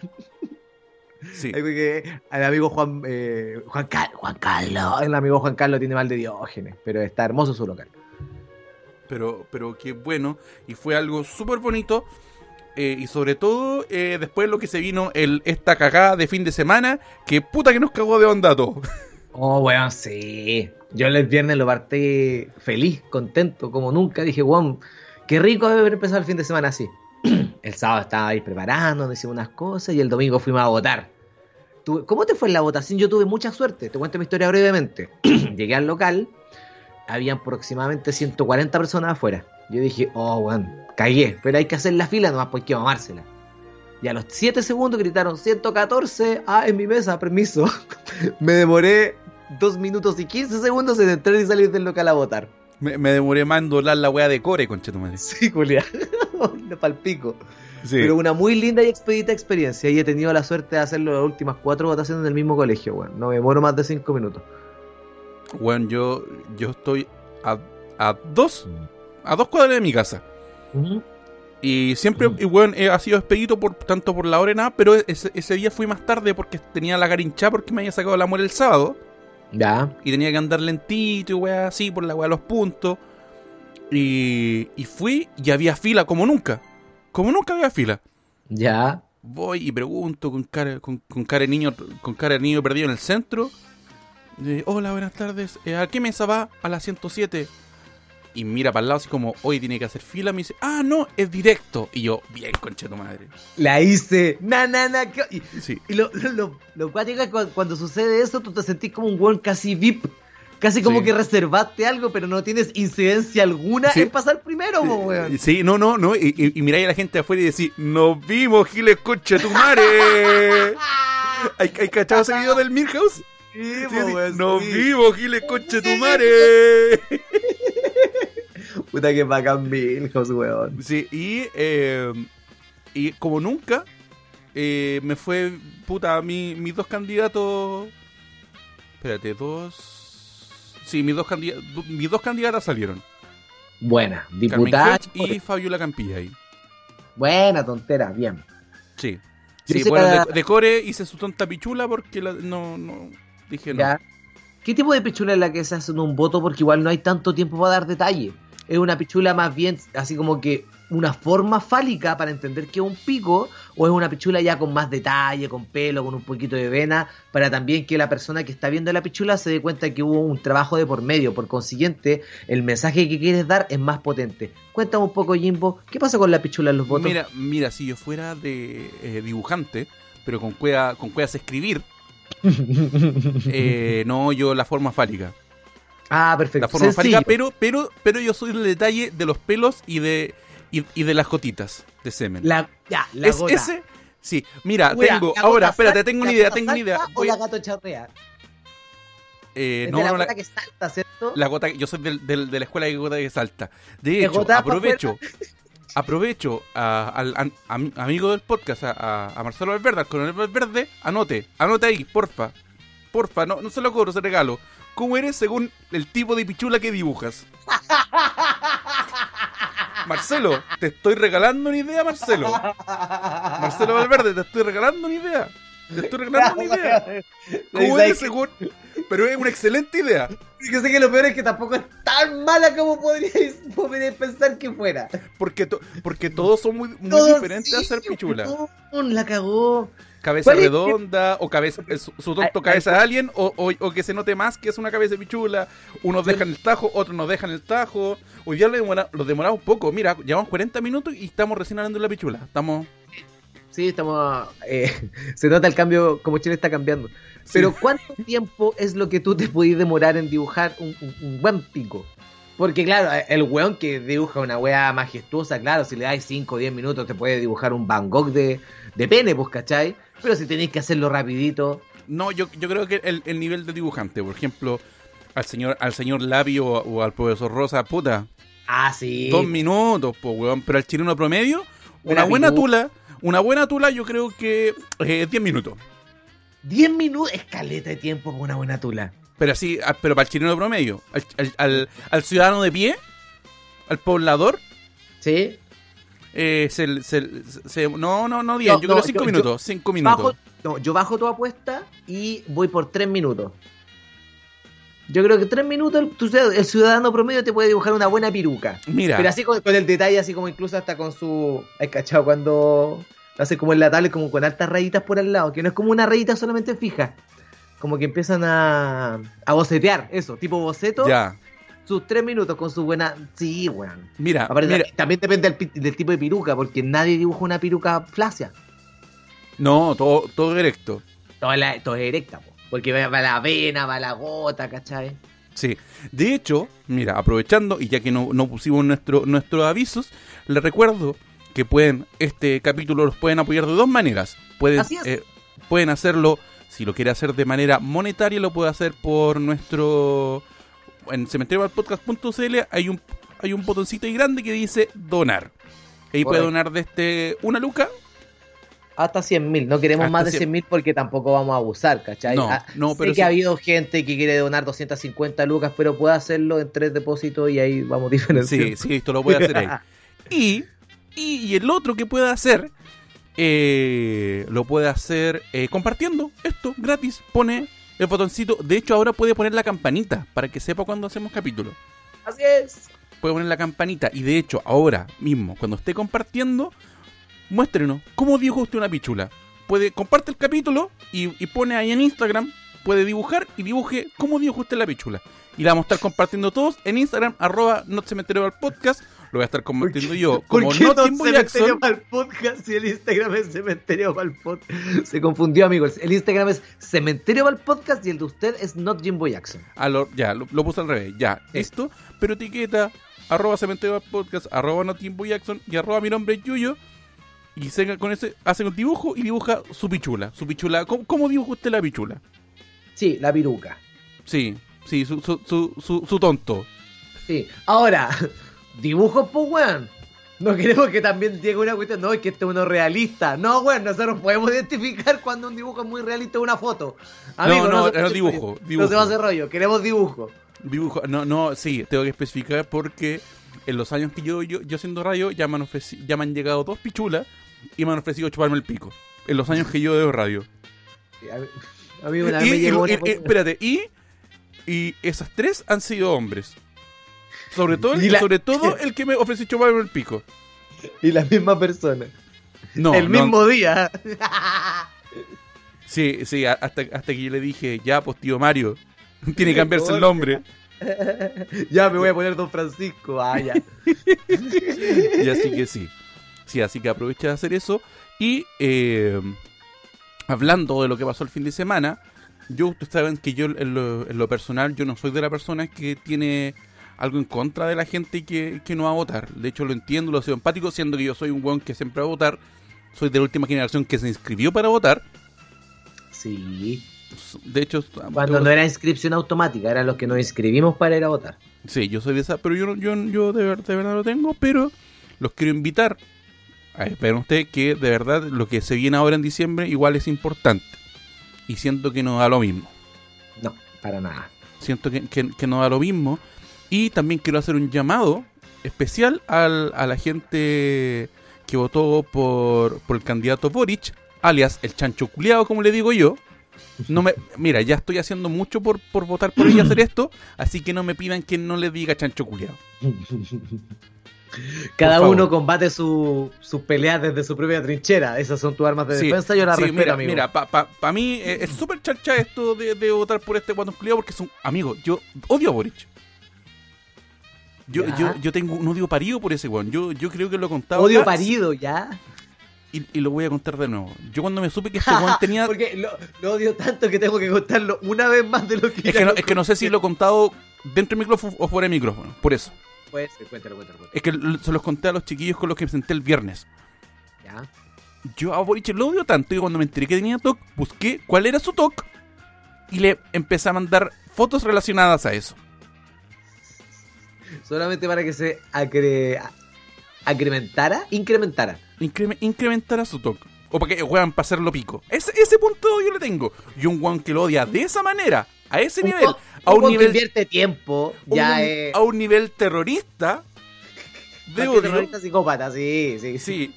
sí. Porque el amigo Juan, eh, Juan, Car- Juan Carlos, el amigo Juan Carlos tiene mal de Diógenes, pero está hermoso su local. pero, pero qué bueno, y fue algo súper bonito, eh, y sobre todo eh, después lo que se vino el, esta cagada de fin de semana, que puta que nos cagó de onda todo. Oh, weón, sí. Yo el viernes lo partí feliz, contento, como nunca. Dije, weón, qué rico haber empezado el fin de semana así. el sábado estaba ahí preparando, hicimos unas cosas y el domingo fuimos a votar. ¿Cómo te fue en la votación? Yo tuve mucha suerte. Te cuento mi historia brevemente. Llegué al local, habían aproximadamente 140 personas afuera. Yo dije, oh, weón, cagué, pero hay que hacer la fila nomás porque vamos a amársela. Y a los 7 segundos gritaron 114. Ah, en mi mesa, permiso. me demoré 2 minutos y 15 segundos en entrar y salir del local a votar. Me, me demoré más en doblar la weá de core, concha tu madre. Sí, Julia. Palpico. Pero una muy linda y expedita experiencia. Y he tenido la suerte de hacerlo las últimas cuatro votaciones en el mismo colegio, weón. No me demoro más de 5 minutos. Bueno, yo, yo estoy a, a dos a dos cuadras de mi casa. Ujú. Y siempre, y bueno, he- ha sido expedito por tanto por la hora y nada, pero ese, ese día fui más tarde porque tenía la garincha porque me había sacado la muela el sábado Ya. y tenía que andar lentito y weá así por la weá de los puntos. Y, y fui y había fila como nunca. Como nunca había fila. Ya. Voy y pregunto con cara, con, con cara de niño, con cara de niño perdido en el centro. Eh, Hola, buenas tardes. Eh, ¿A qué mesa va? A la 107. Y mira para el lado así como, hoy tiene que hacer fila. Me dice, ah, no, es directo. Y yo, bien, concha tu madre. La hice. Na, na, na. ¿qué- Y, Sí. y lo, lo, lo, lo cuático es cu- cuando sucede eso, tú te sentís como un weón casi VIP. Casi como Sí. que reservaste algo, pero no tienes incidencia alguna Sí. en pasar primero, weón. Sí, no, no, no. Y, y, y miráis a la gente afuera y decís, nos vimos, Giles, concha tu madre. ¿Hay, hay cachado ese video del Milhouse? Sí, Sí, Nos vimos, Giles, concha tu madre. Puta que bacán Milhouse, weón. Sí, y, eh, y como nunca, eh, me fue, puta, mi, mis dos candidatos... Espérate, dos... Sí, mis dos, candida- du- mis dos candidatas salieron. Buena, diputada. Y Fabiola Campilla ahí. Buena tontera, bien. Sí. Sí, bueno, cada- de, de Core hice su tonta pichula porque la- no, no, dije no. Ya. ¿Qué tipo de pichula es la que se hace en un voto? Porque igual no hay tanto tiempo para dar detalle. Es una pichula más bien así como que una forma fálica para entender que es un pico, o es una pichula ya con más detalle, con pelo, con un poquito de vena, para también que la persona que está viendo la pichula se dé cuenta que hubo un trabajo de por medio. Por consiguiente, el mensaje que quieres dar es más potente. Cuéntame un poco, Jimbo, ¿qué pasa con la pichula en los votos? Mira, mira, si yo fuera de eh, dibujante, pero con cueva, con cuevas escribir, eh, no, yo la forma fálica. Ah, perfecto. La forma fálica, pero, pero, pero yo soy el detalle de los pelos y de, y, y de las gotitas de semen. La, ya, la es gota. ese, sí, mira, Mira, tengo, la ahora, gota espérate, tengo una la idea, gota tengo una idea. salta Voy O a- la gato charrea. eh, Es no, de la no, gota la, que salta, ¿cierto? la gota, yo soy del, del- de la escuela de gota que salta. De ¿De hecho, gota pa' aprovecho, aprovecho a- al an- amigo del podcast, a, a- a Marcelo Valverde, al coronel Valverde, anote, anote ahí, porfa, porfa, no, no se lo cobro, se regalo. ¿Cómo eres según el tipo de pichula que dibujas? Marcelo, te estoy regalando una idea, Marcelo. Marcelo Valverde, te estoy regalando una idea. Te estoy regalando una idea. ¿Cómo ¿Sabes eres según? Pero es una excelente idea. Yo sé que lo peor es que tampoco es tan mala como podríais, podríais pensar que fuera. Porque, to- porque todos son muy, muy Todos diferentes a hacer pichula. La cagó. Cabeza redonda, o cabeza, eh, su, su tonto Ay, cabeza ay, de alien, o, o- o que se note más que es una cabeza de pichula. Unos dejan el tajo, otros no dejan el tajo. Hoy día lo demora, lo demoramos un poco. Mira, llevamos 40 minutos y estamos recién hablando de la pichula. Estamos. Sí, estamos. eh, se nota el cambio, como Chile está cambiando. Pero, ¿cuánto tiempo es lo que tú te podís demorar en dibujar un, un- un buen pico? Porque, claro, el weón que dibuja una wea majestuosa, claro, si le dais 5 o 10 minutos te puede dibujar un Van Gogh de, de pene, pues, ¿cachai? Pero si tenéis que hacerlo rapidito. No, yo, yo creo que el, el nivel de dibujante, por ejemplo, al señor, al señor Labio o, o al profesor Rosa, puta, Ah, sí. dos minutos, pues, weón. Pero al chileno promedio, Buena una buena tula, una buena tula, yo creo que eh, 10 minutos. 10 minutos, escaleta de tiempo para una buena tula. Pero así, ah, pero para el chileno promedio, al, al- al- al ciudadano de pie, al poblador, ¿Sí? eh, se, se- se- no, no, no 10, No, yo no, creo 5 yo- minutos, 5 minutos. Bajo, no, yo bajo tu apuesta y voy por 3 minutos. Yo creo que 3 minutos el, ciudadano promedio te puede dibujar una buena piruca. Mira, Pero así con, con el detalle, así como incluso hasta con su... ¿Has cachado cuando lo hace como en la tablet, como con altas rayitas por al lado? Que no es como una rayita solamente fija. Como que empiezan a, a bocetear, eso, tipo boceto. ya, Sus 3 minutos con su buena... Sí, weón. mira, Aparte, mira, También depende del, del tipo de piruca, porque nadie dibuja una piruca flácida. no, todo, todo directo. Todo, la- todo es directa. Porque va, va la vena, va la gota, ¿cachai? Sí, de hecho, mira, aprovechando y ya que no, no pusimos nuestro, nuestros avisos, les recuerdo que pueden, este capítulo los pueden apoyar de dos maneras. Pueden, eh, pueden hacerlo, si lo quiere hacer de manera monetaria, lo puede hacer por nuestro. En cementerioalpodcast.cl hay un, hay un botoncito ahí grande que dice donar. Ahí puede donar desde una luca. Hasta 100 mil, no queremos Hasta más de 100.000. 100 mil porque tampoco vamos a abusar, ¿cachai? No, Ah, no, sé pero que sí- ha habido gente que quiere donar 250 lucas, pero puede hacerlo en tres depósitos y ahí vamos diferenciando. Sí, sí, esto lo puede hacer ahí. Y, y, y el otro que puede hacer, eh, lo puede hacer eh, compartiendo esto gratis. Pone el botoncito. De hecho, ahora puede poner la campanita para que sepa cuando hacemos capítulo. Así es. Puede poner la campanita. Y de hecho, ahora mismo, cuando esté compartiendo, muéstrenos cómo dibuja usted una pichula. Puede comparte el capítulo y, y pone ahí en Instagram. Puede dibujar y dibuje cómo dibuja usted la pichula. Y la vamos a estar compartiendo todos en Instagram, arroba no al podcast. Lo voy a estar compartiendo yo como ¿Por qué no Timbo cementerio Jackson. para el podcast y el Instagram es cementerio para el podcast? Se confundió, amigos. El Instagram es cementerio para el podcast y el de usted es not Jimbo Jackson. Ah, lo- ya, lo, lo puse al revés. Ya, Sí. esto. Pero etiqueta arroba cementerio al podcast, arroba no Timbo Jackson y arroba mi nombre es Yuyo. Y se, con ese hace un dibujo y dibuja su pichula. Su pichula. ¿Cómo, cómo dibuja usted la pichula? Sí, la piruca. Sí, sí, su, su, su, su, su tonto. Sí. Ahora, dibujos, pues, weón. No queremos que también llegue una cuestión, no, es que este es uno realista. No, weón, nosotros podemos identificar cuando un dibujo es muy realista una foto. Amigo, no, era dibujo, No dibujo. se va a hacer rollo, queremos dibujo. Dibujo, no, no, sí, tengo que especificar porque en los años que yo, yo, yo haciendo radio ya me, han ya me han llegado dos pichulas y me han ofrecido chuparme el pico. En los años que yo de radio. A mí- una Y, me y- llegó y- una y- espérate, y, y esas tres han sido hombres. Sobre todo, el- la- sobre todo el que me ofreció chuparme el pico. y la misma persona. No, el no, mismo día. Sí, sí, hasta, hasta que yo le dije, ya, pues tío Mario, tiene que cambiarse el nombre. ya me voy a poner Don Francisco. Ah, ya. Y así que sí. Sí, así que aprovecha de hacer eso. Y eh, hablando de lo que pasó el fin de semana, yo, ustedes saben que yo en lo, en lo personal, yo no soy de la persona que tiene algo en contra de la gente que, que no va a votar. De hecho, lo entiendo, lo soy empático, siendo que yo soy un weón que siempre va a votar. Soy de la última generación que se inscribió para votar. Sí. De hecho, Cuando no era inscripción automática, eran los que nos inscribimos para ir a votar. Sí, yo soy de esa, pero yo, no- yo, yo de, ver- de verdad lo tengo, pero los quiero invitar ver ustedes que de verdad lo que se viene ahora en diciembre igual es importante. Y siento que no da lo mismo. No, para nada. Siento que, que, que no da lo mismo. Y también quiero hacer un llamado especial al, a la gente que votó por, por el candidato Boric, alias el chancho culiado, como le digo yo. No me, mira, ya estoy haciendo mucho por, por votar por ella hacer esto, así que no me pidan que no le diga chancho culiado. Cada uno combate su- sus peleas desde su propia trinchera. Esas son tus armas de Sí, defensa. Yo las sí, respeto, mira, amigo. mira, para pa, pa mí eh, es súper charcha esto de, de votar por este guatón culiado porque son amigos. Yo odio a Boric. Yo, yo, yo tengo un odio parido por ese weón. Yo, yo creo que lo he contado. Odio acá, parido, ya. Y, y lo voy a contar de nuevo. Yo cuando me supe que este weón tenía. Porque lo, lo odio tanto que tengo que contarlo una vez más de lo que Es que, no, es que no sé si lo he contado dentro del micrófono o fuera del micrófono. Por eso. Cuéntalo, cuéntalo. cuéntalo. Es que se los conté a los chiquillos con los que me senté el viernes. Ya. Yo a Boric lo odio tanto que cuando me enteré que tenía TOC, busqué cuál era su TOC y le empecé a mandar fotos relacionadas a eso. Solamente para que se acre... acrementara, incrementara. Increme- incrementar a su TOC. O para que juegan para hacerlo pico. Ese, ese punto yo le tengo. Y un guan que lo odia de esa manera, a ese nivel, a un que nivel, invierte tiempo, ya un- es... a un nivel terrorista de odio. terrorista psicópata, sí, sí. Sí,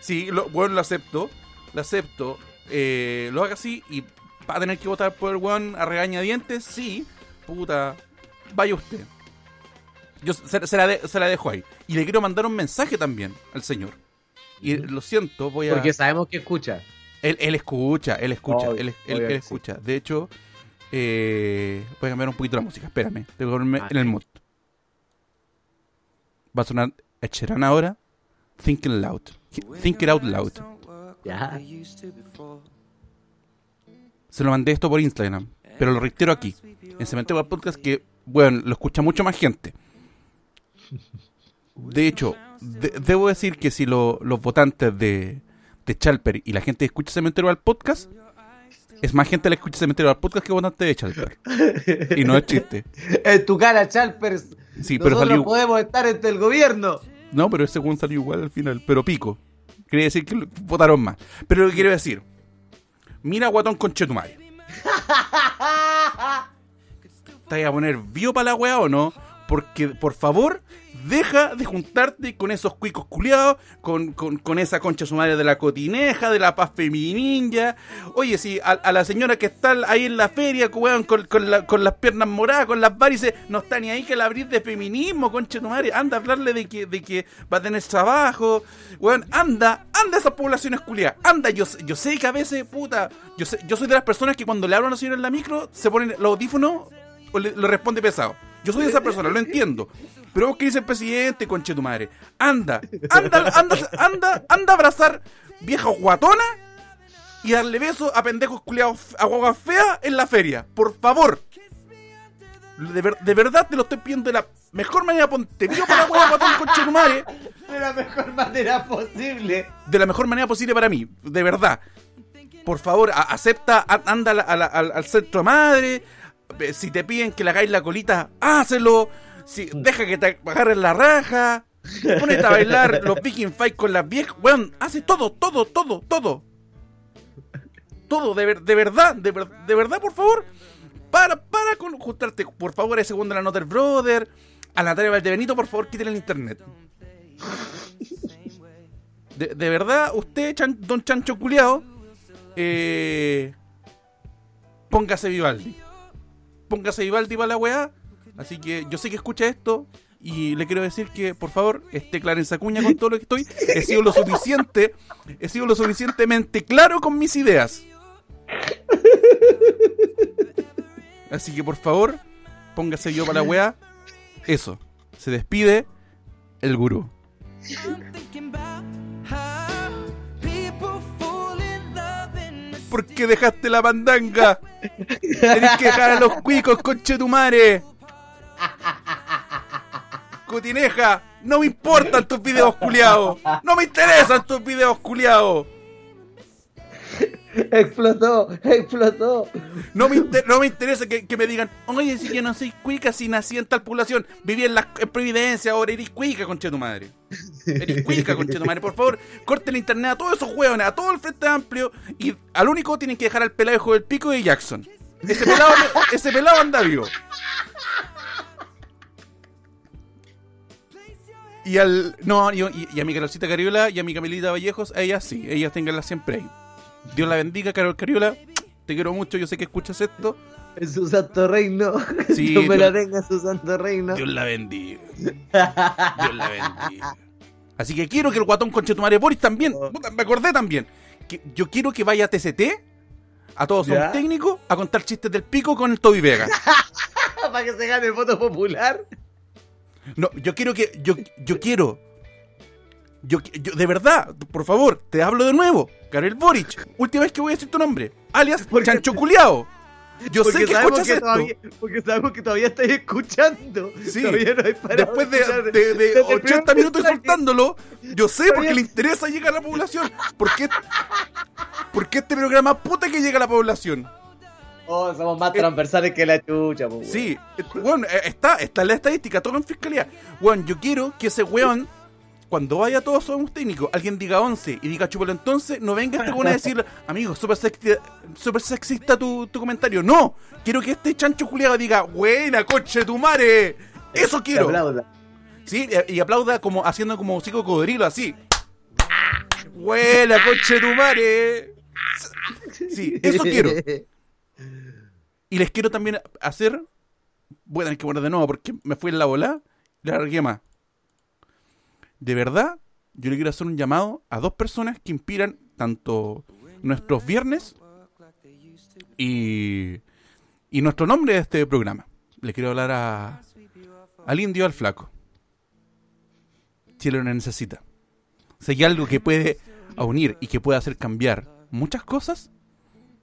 sí, lo, bueno, lo acepto. Lo acepto. Eh, lo haga así y va a tener que votar por el weón a regañadientes. Sí, puta, vaya usted. Yo se, se la de- se la dejo ahí. Y le quiero mandar un mensaje también al señor. Y lo siento, voy a. Porque sabemos que escucha. Él, él escucha, él escucha, Obvio, él, él- obvio él sí. escucha. De hecho, eh, voy a cambiar un poquito la música. Espérame, tengo que ponerme Ah, en el mood. Va a sonar Ed Sheeran ahora. Thinking loud. Think it out loud. Ya. Se lo mandé esto por Instagram, pero lo reitero aquí. En Cementerio al Podcast que, bueno, lo escucha mucha más gente. De hecho, de- debo decir que si lo- los votantes de, de Chalper y la gente que escucha Cementerio al podcast, es más gente la escucha Cementerio al podcast que votantes de Chalper. Y no es chiste. En tu cara, Chalpers. Sí, pero salió. podemos estar entre el gobierno. No, pero ese weón salió igual al final, pero pico. Quiere decir que votaron más. Pero lo que quiero decir, mira guatón con Chetumare. ¿Te vas a poner vivo para la weá o no? Porque, por favor, deja de juntarte con esos cuicos culiados, con, con, con esa concha sumaria de la cotineja, de la paz femininja. Oye, si a, a la señora que está ahí en la feria, weón, con, con, la- con las piernas moradas, con las varices, no está ni ahí que la abrir de feminismo, concha madre. Anda a hablarle de que, de que va a tener trabajo. Weón, anda, anda a esas poblaciones culiadas. Anda, yo, yo sé que a veces, puta, yo, sé- yo soy de las personas que cuando le hablo a una señora en la micro, se ponen los audífonos o le, le responde pesado. Yo soy esa persona, lo entiendo. Pero vos que dice el presidente, conche tu madre. Anda, anda, anda, anda, anda a abrazar viejas guatonas y darle besos a pendejos culiados, a guaguas feas en la feria. Por favor. De, ver- de verdad te lo estoy pidiendo de la mejor manera. Ponte vivo para la hueá guatón, conche tu madre. De la mejor manera posible. De la mejor manera posible para mí. De verdad. Por favor, a- acepta, a- anda a la- a la- al, al centro madre. Eh, Si te piden que le hagáis la colita, hácelo. Si, deja que te agarren la raja. Ponete a bailar los Viking Fight con las viejas. Weón, hace todo, todo, todo, todo. Todo, de, ver- de verdad, de, ver- de verdad, por favor. Para, para con juntarte, por favor, a ese weón de la Noter Brother. A Natalia Valdebenito, por favor, quítale el internet. De, de verdad, usted, Chan- don Chancho Culeado, eh, póngase Vivaldi. Póngase Vivaldi para la weá. Así que yo sé que escucha esto y le quiero decir que, por favor, esté clara en Sacuña con todo lo que estoy. He sido lo suficiente, he sido lo suficientemente claro con mis ideas. Así que, por favor, póngase yo para la weá. Eso. Se despide el gurú. ¿Por qué dejaste la mandanga? Tenés que dejar a los cuicos, conchetumare. Cutineja, no me importan tus videos culiados. No me interesan tus videos culiados. Explotó, explotó. No me, no me interesa que, me digan, oye, si yo no soy cuica, si nací en tal población, viví en, la, en Providencia, ahora eres cuica, conche tu madre. Eres cuica, conche tu madre. Por favor, corten internet a todos esos hueones, a todo el Frente Amplio, y al único tienen que dejar al pelado del pico de Jackson. Ese pelado, ese pelado anda vivo. Y al. No, y, a mi Carolcita Cariola y a mi Camilita Vallejos, ellas sí, ellas tenganlas siempre ahí. Dios la bendiga, Carol Cariola. Te quiero mucho, yo sé que escuchas esto. En su santo reino. Sí, Dios me la tenga en su santo reino. Dios la bendiga. Dios la bendiga. Así que quiero que el guatón conchetumare Boris también. puta, me acordé también. Que yo quiero que vaya a TCT, a todos son técnicos, a contar chistes del pico con el Toby Vega. Para que se gane el voto popular. No, yo quiero que. Yo, yo quiero. Yo, yo, de verdad, por favor, te hablo de nuevo. Karel Boric, última vez que voy a decir tu nombre. Alias Porque- Chancho Culeado. Yo sé Porque que escuchas que esto. todavía, porque sabemos que todavía estáis escuchando. Sí. Todavía no hay parado Después de, de- de desde el 80 primer minutos insultándolo, yo sé porque le interesa llegar a la población. ¿Por qué, por qué este programa puta que llega a la población? Oh, somos más transversales que la chucha, weón. Sí, eh, weón, eh, está, está en la estadística, todo en fiscalía. Weón, yo quiero que ese weón, cuando vaya todos somos técnicos, alguien diga 11 y diga chupalo entonces, no venga este weón a decir, amigo, súper sexi- súper sexista tu, tu comentario. No, quiero que este chancho culiado diga, buena, coche tu madre. Eso quiero. aplauda. Sí, y y aplauda como haciendo como hocico cocodrilo, así. Buena, coche tu madre. Sí, eso quiero. Y les quiero también hacer. Voy a tener que poner de nuevo porque me fui en la bola. Le largué más. De verdad, yo le quiero hacer un llamado a dos personas que inspiran tanto nuestros viernes y, y nuestro nombre de este programa. Le quiero hablar a, al indio al flaco. Chile lo necesita. Si hay algo que puede unir y que puede hacer cambiar muchas cosas,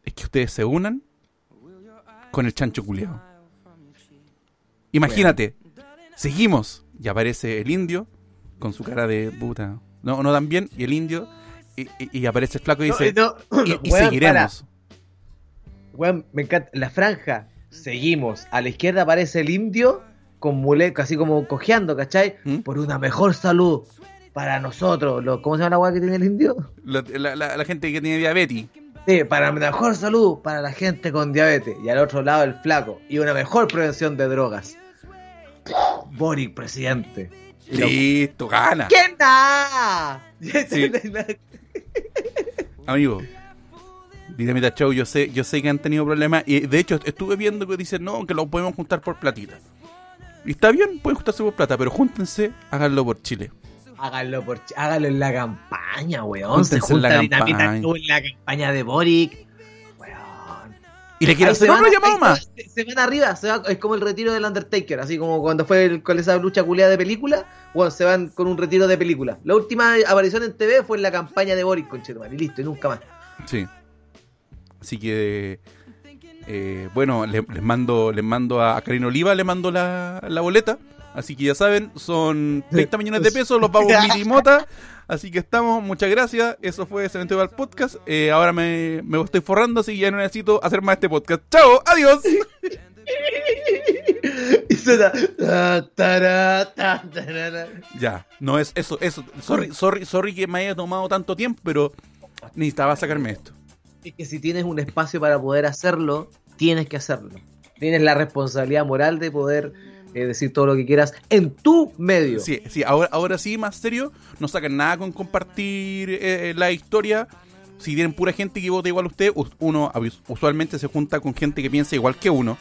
es que ustedes se unan con el chancho culeado. Imagínate, seguimos y aparece el indio con su cara de puta. No, no tan bien. Y el indio. Y, y- y aparece el flaco y dice. no, y, seguiremos. Me encanta. La franja, seguimos. A la izquierda aparece el indio con muleco, así como cojeando, ¿cachai? ¿Mm? Por una mejor salud para nosotros. Lo- ¿Cómo se llama la weá que tiene el indio? La, la- la- la gente que tiene diabetes. Sí, para mejor salud para la gente con diabetes. Y al otro lado el flaco. Y una mejor prevención de drogas. Boric, presidente. Listo, gana. ¿Qué nada? Sí. Amigo. Dinamita Show, yo sé, yo sé que han tenido problemas. Y de hecho, estuve viendo que dicen no, que lo podemos juntar por platita. Y está bien, pueden juntarse por plata, pero júntense, háganlo por Chile. Háganlo, por, háganlo en la campaña, weón. Júntense Se en junta la Dinamita campaña. Show en la campaña de Boric. Y le se hacer van- otro llamado ahí más. Se, se van arriba, se va- es como el retiro del Undertaker, así como cuando fue el- con esa lucha culiada de película, bueno, se van con un retiro de película. La última aparición en TV fue en la campaña de Boris Conchetumare, y listo, y nunca más. Sí. Así que, eh, bueno, le- les mando les mando a Karina Oliva, le mando la, la boleta. Así que ya saben, son 30 millones de pesos, los pagos Mirimota. Así que estamos, muchas gracias. Eso fue Cementerio del Podcast. Eh, ahora me, me estoy forrando, así que ya no necesito hacer más este podcast. ¡Chao! ¡Adiós! y suena. Ya, no es eso, eso. Sorry, sorry, sorry que me haya tomado tanto tiempo, pero necesitaba sacarme esto. Es que si tienes un espacio para poder hacerlo, tienes que hacerlo. Tienes la responsabilidad moral de poder eh, decir todo lo que quieras en tu medio. Sí, sí, ahora, ahora sí, más serio, no sacan nada con compartir eh, la historia. Si tienen pura gente que vota igual a usted, us- uno usualmente se junta con gente que piensa igual que uno.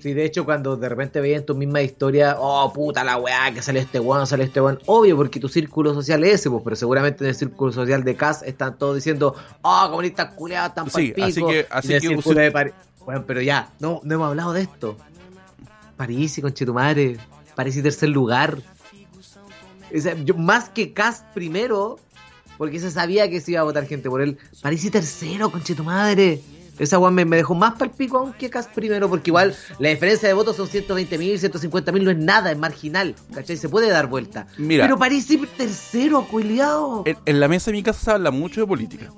Sí, de hecho, cuando de repente veían tu misma historia, oh puta la weá, que sale este weón, sale este weón, obvio, porque tu círculo social es ese, pues, pero seguramente en el círculo social de CAS están todos diciendo, oh, comunistas culiados, están Sí, palpico. así que- así que usted- de Bueno, pero ya, no, no hemos hablado de esto. París y Conchetumare, París y tercer lugar. O sea, yo, más que CAS primero, porque se sabía que se iba a votar gente por él, París y tercero, Conchetumadre. Esa weón me, me dejó más palpico aún que Cas primero, porque igual la diferencia de votos son 120 mil, 150 mil, no es nada, es marginal, ¿cachai? Se puede dar vuelta. Mira. Pero París sí tercero, culiao. En, en la mesa de mi casa se habla mucho de política.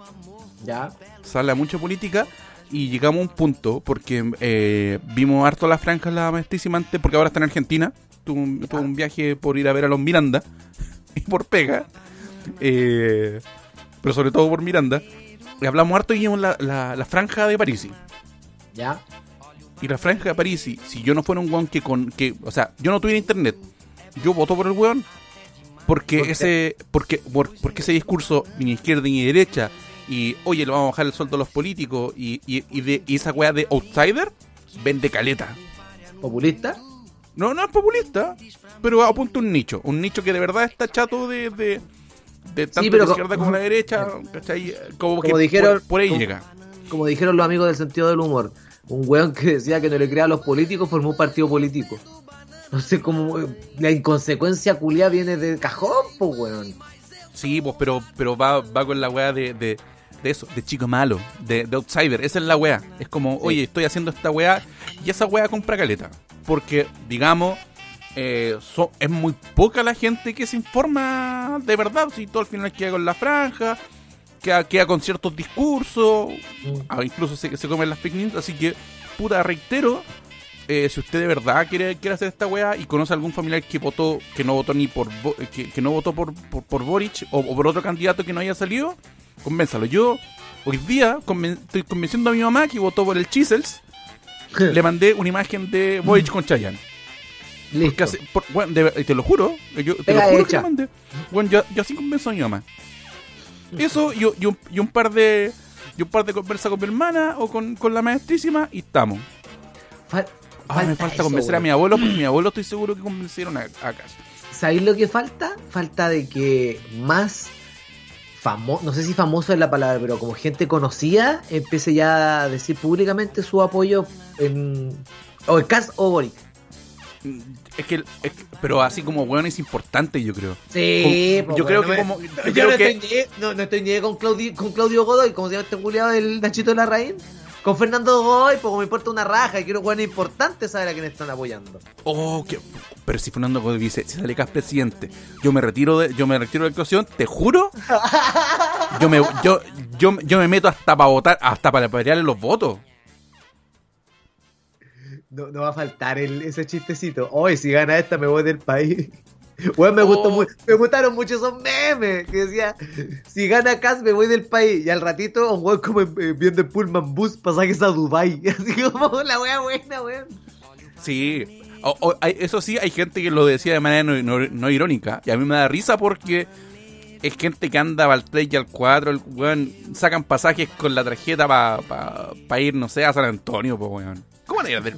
Ya. Se habla mucho de política y llegamos a un punto porque eh, vimos harto las franjas la maestrísima antes, porque ahora está en Argentina. Tuvo un, un viaje por ir a ver a los Miranda y por pega. Eh, pero sobre todo por Miranda. Y hablamos harto y vimos la, la, la franja de París. Ya. Y la franja de París, si yo no fuera un weón que con. que O sea, yo no tuviera internet, yo voto por el weón. Porque ese. Porque, por- porque ese discurso ni izquierda ni derecha. Y oye, le vamos a bajar el sueldo a los políticos. Y, y, y de, y esa weá de outsider vende caleta. Populista. No, no es populista, pero apunta un nicho. Un nicho que de verdad está chato de. de de tanto pero la izquierda como la derecha, ¿cachai? Como, que dijeron- por, por ahí como- llega. Como dijeron los amigos del sentido del humor, un weón que decía que no le crea a los políticos formó un partido político. No sé cómo. La inconsecuencia culia viene de cajón, pues weón. Sí, pues, pero, pero va, va con la weá de, de, de eso, de chico malo, de, de outsider. Esa es la weá. Es como, oye, estoy haciendo esta weá y esa weá compra caleta. Porque, digamos, eh, so- es muy poca la gente que se informa de verdad. Si todo al final queda con la franja, queda, queda con ciertos discursos, ah, incluso se, se comen las fake news. Así que, puta, reitero. eh, si usted de verdad quiere, quiere hacer esta weá y conoce a algún familiar que votó, que no votó ni por Bo- que, que no votó por, por, por Boric o, o por otro candidato que no haya salido, convénzalo. Yo hoy día conven- estoy convenciendo a mi mamá que votó por el Chisels. Le mandé una imagen de Boric con Chayanne. Listo. hace- por- bueno, de ver- te lo juro, yo te lo juro que le mandé. Bueno, yo, yo así convenzo a mi mamá. Eso y, y un, y un par de y un par de conversas con mi hermana o con, con la maestrísima y estamos. Fal- Ah, me falta eso, convencer a mi abuelo, porque mi abuelo estoy seguro que convencieron a, a casa. ¿Sabéis lo que falta? Falta de que más famoso, no sé si famoso es la palabra, pero como gente conocida, empiece ya a decir públicamente su apoyo en. O el Cas o Boric. Mm, Es que, es que- pero así como weón es importante, yo creo. Sí, Como- yo po, creo que no como- yo yo creo no, que- estoy no estoy ni con Claudio, con Claudio Godoy, como se llama este culiado del Nachito de la Raíz. Con Fernando Godoy, pues me importa una raja y quiero jugar importante saber a quién están apoyando. Oh, que, Pero si Fernando Godoy dice, si sale Cas presidente, yo me retiro de, yo me retiro de la actuación, te juro, yo me, yo, yo, yo me meto hasta para votar, hasta para pelearle los votos. No, no va a faltar el- ese chistecito. Hoy, si gana esta, me voy del país. Bueno, me, gustó Oh. me gustaron mucho esos memes que decía: Si gana Cas, me voy del país. Y al ratito, un weón como eh, viendo el Pullman Bus pasajes a Dubai Así como la wea buena, weón. Sí. O- o- hay- eso sí, hay gente que lo decía de manera no, no- no irónica. Y a mí me da risa porque es gente que anda al 3 y al 4. El, weón, sacan pasajes con la tarjeta para ir, no sé, a San Antonio, pues, weón. ¿Cómo van a ir a ver?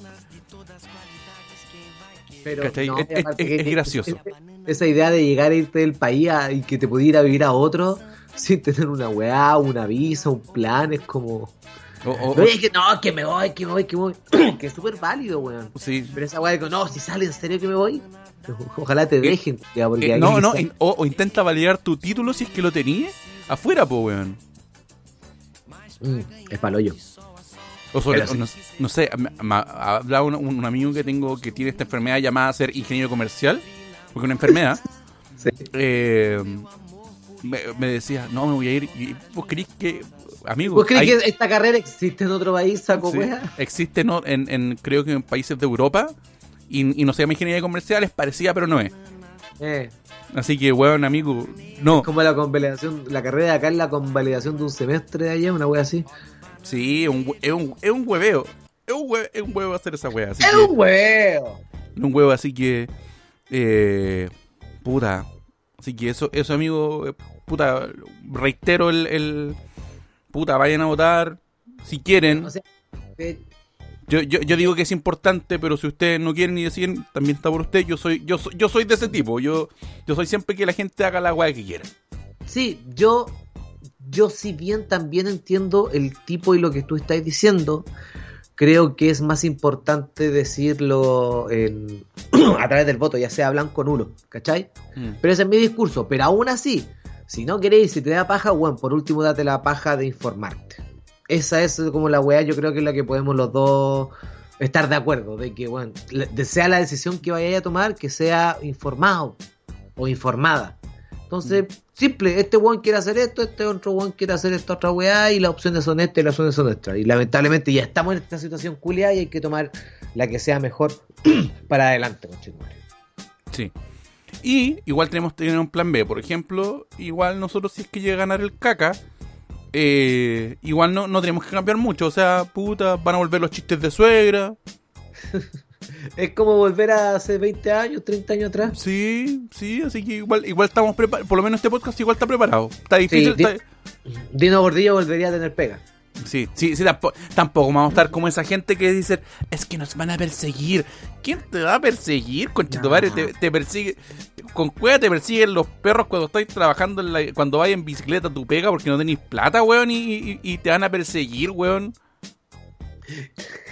Pero no, Es- y aparte es- que- es gracioso. es- esa idea de llegar a irte del país a- y que te pudiera ir a vivir a otro sin tener una weá, una visa, un plan, es como. O- o- No, es que no, que me voy, que me voy, que me voy. que es súper válido, weón. sí. Pero esa weá de que no, si sale en serio que me voy, ojalá te dejen, ya, porque Eh, no, no, in- o, o intenta validar tu título si es que lo tenías afuera, pues, weón. Mm, es paloyo. O sobre, Pero o no, no sé, hablaba un, un amigo que tengo que tiene esta enfermedad llamada ser ingeniero comercial, porque una enfermedad, Sí. eh, me, me decía, no, me voy a ir, y vos creís que, amigo, ¿Vos crees hay- que esta carrera existe en otro país, saco sí, existe no, en, en, creo que en países de Europa, y, y no se llama ingeniería comercial, es parecida, pero no es. Eh, Así que, weón, amigo, no. como la convalidación, la carrera de acá es la convalidación de un semestre de allá, una weá así. Sí, es un, hue- es un, es un hueveo. Es un, hue- es un huevo hacer esa wea. Así ¡Es que- un huevo! un huevo, así que. Eh, puta. Así que eso, eso amigo. eh, Puta. Reitero el, el. Puta, vayan a votar. Si quieren. O sea, eh, Yo, yo, yo digo que es importante, pero si ustedes no quieren ni deciden, también está por usted. Yo soy, yo soy, yo soy de ese tipo. Yo, yo soy siempre que la gente haga la weá que quiera. sí, yo, yo si bien también entiendo el tipo y lo que tú estás diciendo, creo que es más importante decirlo en- a través del voto, ya sea blanco o nulo, ¿cachai? Pero ese es mi discurso. Pero aún así, si no queréis, si te da paja, bueno, por último date la paja de informarte. Esa es como la weá, yo creo que es la que podemos los dos estar de acuerdo. De que, bueno, sea la decisión que vayáis a tomar, que sea informado o informada. Entonces, simple, este weón quiere hacer esto, este otro weón quiere hacer esta otra weá, y las opciones son estas y las opciones son estas. Y lamentablemente ya estamos en esta situación culiada y hay que tomar la que sea mejor para adelante, conchetumare. Sí. Y igual tenemos que tener un plan B. Por ejemplo, igual nosotros si es que llega a ganar el caca, eh, igual no, no tenemos que cambiar mucho. O sea, puta, van a volver los chistes de suegra. Es como volver a hace 20 años, 30 años atrás. Sí, sí, así que igual, igual estamos preparados. Por lo menos este podcast igual está preparado. Está difícil. Sí, está- Dino Gordillo volvería a tener pega. Sí, sí, sí, tampoco, tampoco vamos a estar como esa gente que dice, es que nos van a perseguir. ¿Quién te va a perseguir, conchetumare? No. Te, te persigue, con cueva te persiguen los perros cuando estás trabajando, en la- cuando vas en bicicleta tu pega porque no tenéis plata, weón, y, y- y te van a perseguir, weón.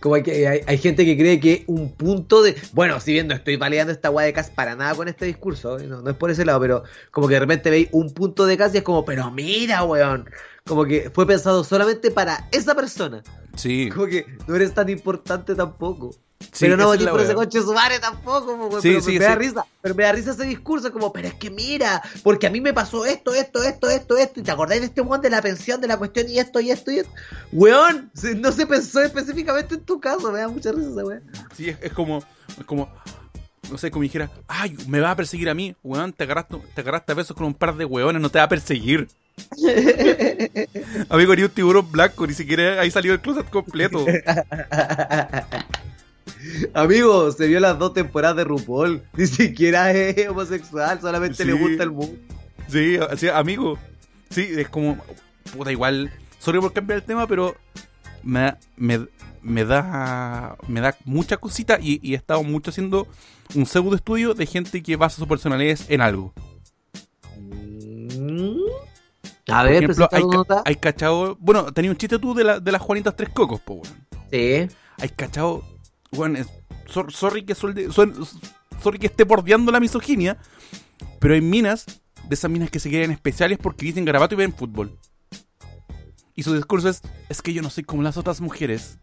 Como hay, que- hay, hay gente que cree que un punto de. Bueno, si bien no estoy validando esta guay de cas para nada con este discurso, ¿eh? no, no es por ese lado, pero como que de repente veis un punto de cas y es como, pero mira, weón. Como que fue pensado solamente para esa persona. Sí, Como que no eres tan importante tampoco. Sí, pero no voté por ese coche su madre tampoco, po, weón, Sí, pero sí, me da risa. Pero me da risa ese discurso, como, pero es que mira, porque a mí me pasó esto, esto, esto, esto, esto, y te acordáis de este weón de la pensión, de la cuestión, y esto, y esto, y esto. Weón, no se pensó específicamente en tu caso, me da mucha risa esa weón. sí, es, es como, es como, no sé, como dijera, ay, me va a perseguir a mí, weón, te agarraste, te agarraste a besos con un par de weones, no te va a perseguir. Amigo, ni un tiburón blanco, ni siquiera ahí salió el closet completo. Amigo, se vio las dos temporadas de RuPaul. Ni siquiera es homosexual, solamente le Sí. gusta el mundo. Sí, así, amigo. Sí, es como. Puta, igual. Sorry por cambiar el tema, pero. Me, da- me, me da. Me da mucha cosita y, y he estado mucho haciendo un pseudo estudio de gente que basa su personalidad en algo. Mm. A Por ver, ejemplo, presenta hay, nota. hay cachado. Bueno, tenía un chiste tú de, la, de las Juanitas Tres Cocos, po, weón. Sí. Hay cachado. Bueno, es- sor- sorry, que sorry esté bordeando la misoginia, pero hay minas, de esas minas que se creen especiales porque dicen garabato y ven fútbol. Y su discurso es, es que yo no soy como las otras mujeres.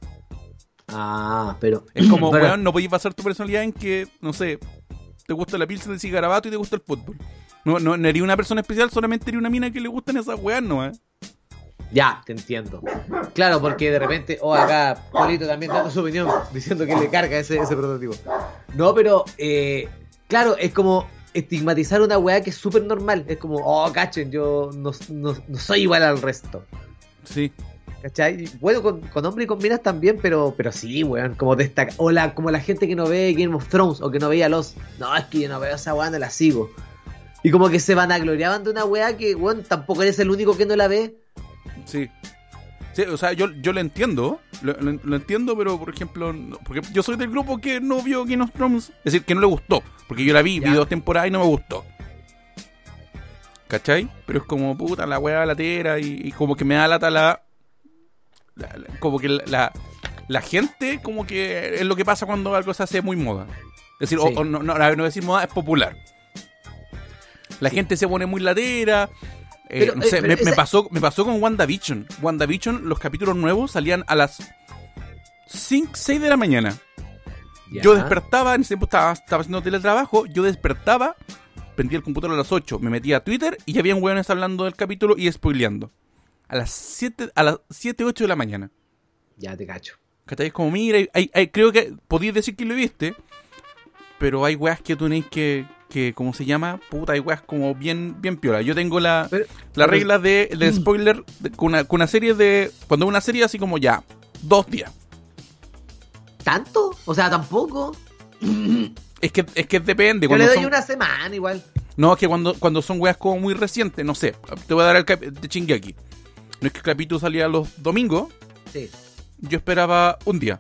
Ah, pero. Es como, Bueno, weón, no podéis basar tu personalidad en que, no sé, te gusta la pizza de cigarabato y te gusta el fútbol. No, no, no eres una persona especial, solamente eres una mina que le gustan esas weas, ¿no? Eh? Ya, te entiendo. Claro, porque de repente, oh, acá Polito también dando su opinión, diciendo que le carga ese, ese prototipo. No, pero, eh, claro, es como estigmatizar una weá que es súper normal. Es como, oh, cachen, yo no, no, no, soy igual al resto. Sí. ¿Cachai? Bueno, con, con hombres y con minas también, pero, pero sí, weón, como destaca. O la, como la gente que no ve Game of Thrones o que no veía los. No, es que yo no veo esa weá, no la sigo. Y como que se van a gloriaban de una weá que, weón, tampoco eres el único que no la ve. Sí. Sí, o sea, yo, yo lo entiendo, lo, lo- lo entiendo, pero por ejemplo, no- porque yo soy del grupo que no vio Game of Thrones, es decir, que no le gustó, porque yo la vi, Ya. vi dos temporadas y no me gustó. ¿Cachai? Pero es como puta la weá latera y, y como que me da lata la, la- la- como que la, la, la gente, como que es lo que pasa cuando algo se hace muy moda. Es decir, Sí. o no, no, no decir moda, es popular. La gente se pone muy latera. Eh, no eh, sé, pero me, pasó, me pasó con WandaVision. WandaVision, los capítulos nuevos salían a las 5, 6 de la mañana. Ya. Yo despertaba, en ese tiempo estaba, estaba haciendo teletrabajo, yo despertaba, prendía el computador a las 8, me metía a Twitter y ya habían hueones hablando del capítulo y spoileando. A las 7, a las 7, 8 de la mañana. Ya te cacho. ¿Cachai? Es como, mira, hay, hay- creo que podías decir que lo viste, pero hay weas que tú tenéis que, que, ¿cómo se llama? Puta, hay weas como bien, bien piola. Yo tengo la, Pero- la pero- regla de, de spoiler de- con, una, con una serie de, cuando una serie así como ya, dos días. ¿Tanto? O sea, tampoco. Es que, es que depende. Yo Cuando le doy son- una semana igual. No, es que cuando, cuando son weas como muy recientes, no sé, te voy a dar el cap de Shingeki. No es que el capítulo salía los domingos, Sí. yo esperaba un día.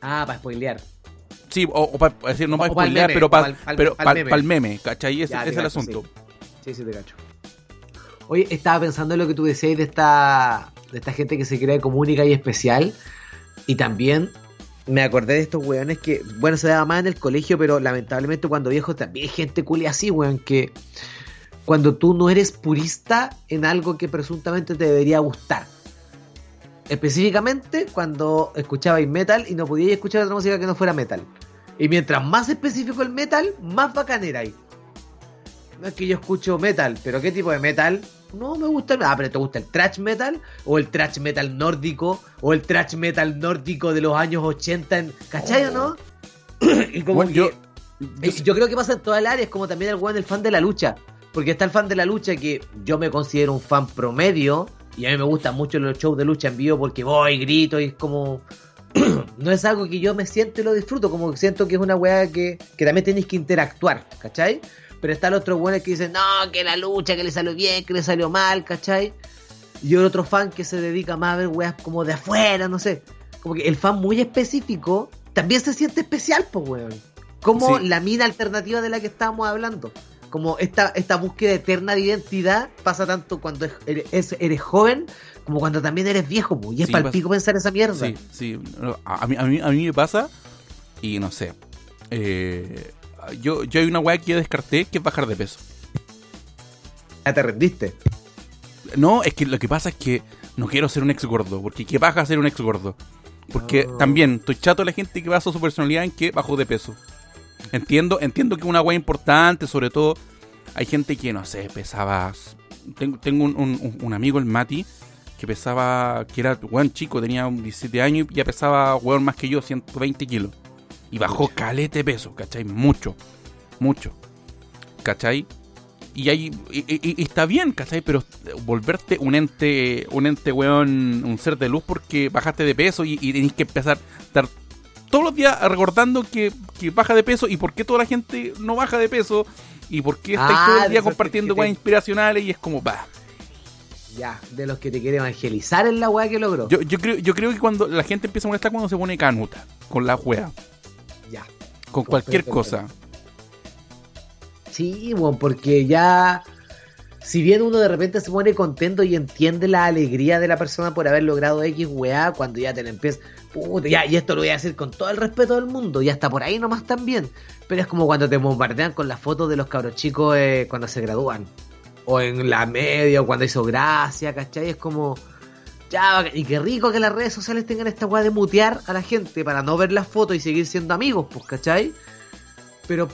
Ah, para spoilear. Sí, o, para decir, no para spoilear, pero para pa'l- meme. ¿cachai? Ese, Ya, ese te es el asunto. Sí, sí, te cacho. Oye, estaba pensando en lo que tú decías de esta, de esta gente que se cree como única y especial. Y también me acordé de estos weones que, bueno, se daba más en el colegio, pero lamentablemente cuando viejo también hay gente culia así, weón, que cuando tú no eres purista en algo que presuntamente te debería gustar. Específicamente cuando escuchabais metal y no podíais escuchar otra música que no fuera metal. Y mientras más específico el metal, más bacán era ahí. No es que yo escucho metal, pero ¿qué tipo de metal? No me gusta el Ah, pero ¿te gusta el thrash metal? ¿O el thrash metal nórdico? ¿O el thrash metal nórdico de los años 80? En... ¿Cachai o no? y como Bueno, que- yo, eh, yo creo que pasa en todas las áreas, como también el weón el fan de la lucha. Porque está el fan de la lucha que yo me considero un fan promedio. Y a mí me gustan mucho los shows de lucha en vivo porque voy, grito y es como. no es algo que yo me siento y lo disfruto. Como que siento que es una weá que, que también tenéis que interactuar, ¿cachai? Pero está el otro weón que dice, no, que la lucha, que le salió bien, que le salió mal, ¿cachai? Y el otro fan que se dedica más a ver weas como de afuera, no sé. Como que el fan muy específico también se siente especial, pues, weón. Como Sí. la mina alternativa de la que estábamos hablando. Como esta, esta búsqueda eterna de identidad pasa tanto cuando es- eres, eres joven como cuando también eres viejo, pues. Y es Sí, palpico pensar esa mierda. sí, sí. A mí, a, mí, a mí me pasa, y no sé. eh, yo, yo hay una weá que yo descarté que es bajar de peso. Ya te rendiste. No, es que lo que pasa es que no quiero ser un ex gordo, porque qué baja ser un ex gordo. Porque No. también estoy chato de la gente que basa su personalidad en que bajó de peso. Entiendo, entiendo que es una weá importante, sobre todo hay gente que, no sé, pesaba... Tengo, tengo un, un- un amigo, el Mati, que pesaba, que era weón chico, tenía un 17 años y ya pesaba weón más que yo, 120 kilos. Y bajó calete de peso, ¿cachai? Mucho, mucho. ¿Cachai? Y ahí y, y- y está bien, ¿cachai? Pero volverte un ente, un ente, weón, un ser de luz porque bajaste de peso y, tenés que empezar a estar todos los días recordando que, que baja de peso y por qué toda la gente no baja de peso y por qué estáis Ah, todo el día compartiendo weas inspiracionales y es como, va. Ya, de los que te quiere evangelizar en la weá que logró. Yo, yo, creo, yo creo que cuando la gente empieza a molestar cuando se pone canuta con la wea, Ya. con cualquier cosa. Sí, bueno, porque ya. Si bien uno de repente se pone contento y entiende la alegría de la persona por haber logrado X weá, cuando ya te la empiezas. Puta, ya, y esto lo voy a decir con todo el respeto del mundo, y hasta por ahí nomás también. Pero es como cuando te bombardean con las fotos de los cabros chicos eh, cuando se gradúan. O en la media, o cuando hizo gracia, ¿cachai? Es como. Ya, y qué rico que las redes sociales tengan esta weá de mutear a la gente para no ver las fotos y seguir siendo amigos, pues, ¿cachai? Pero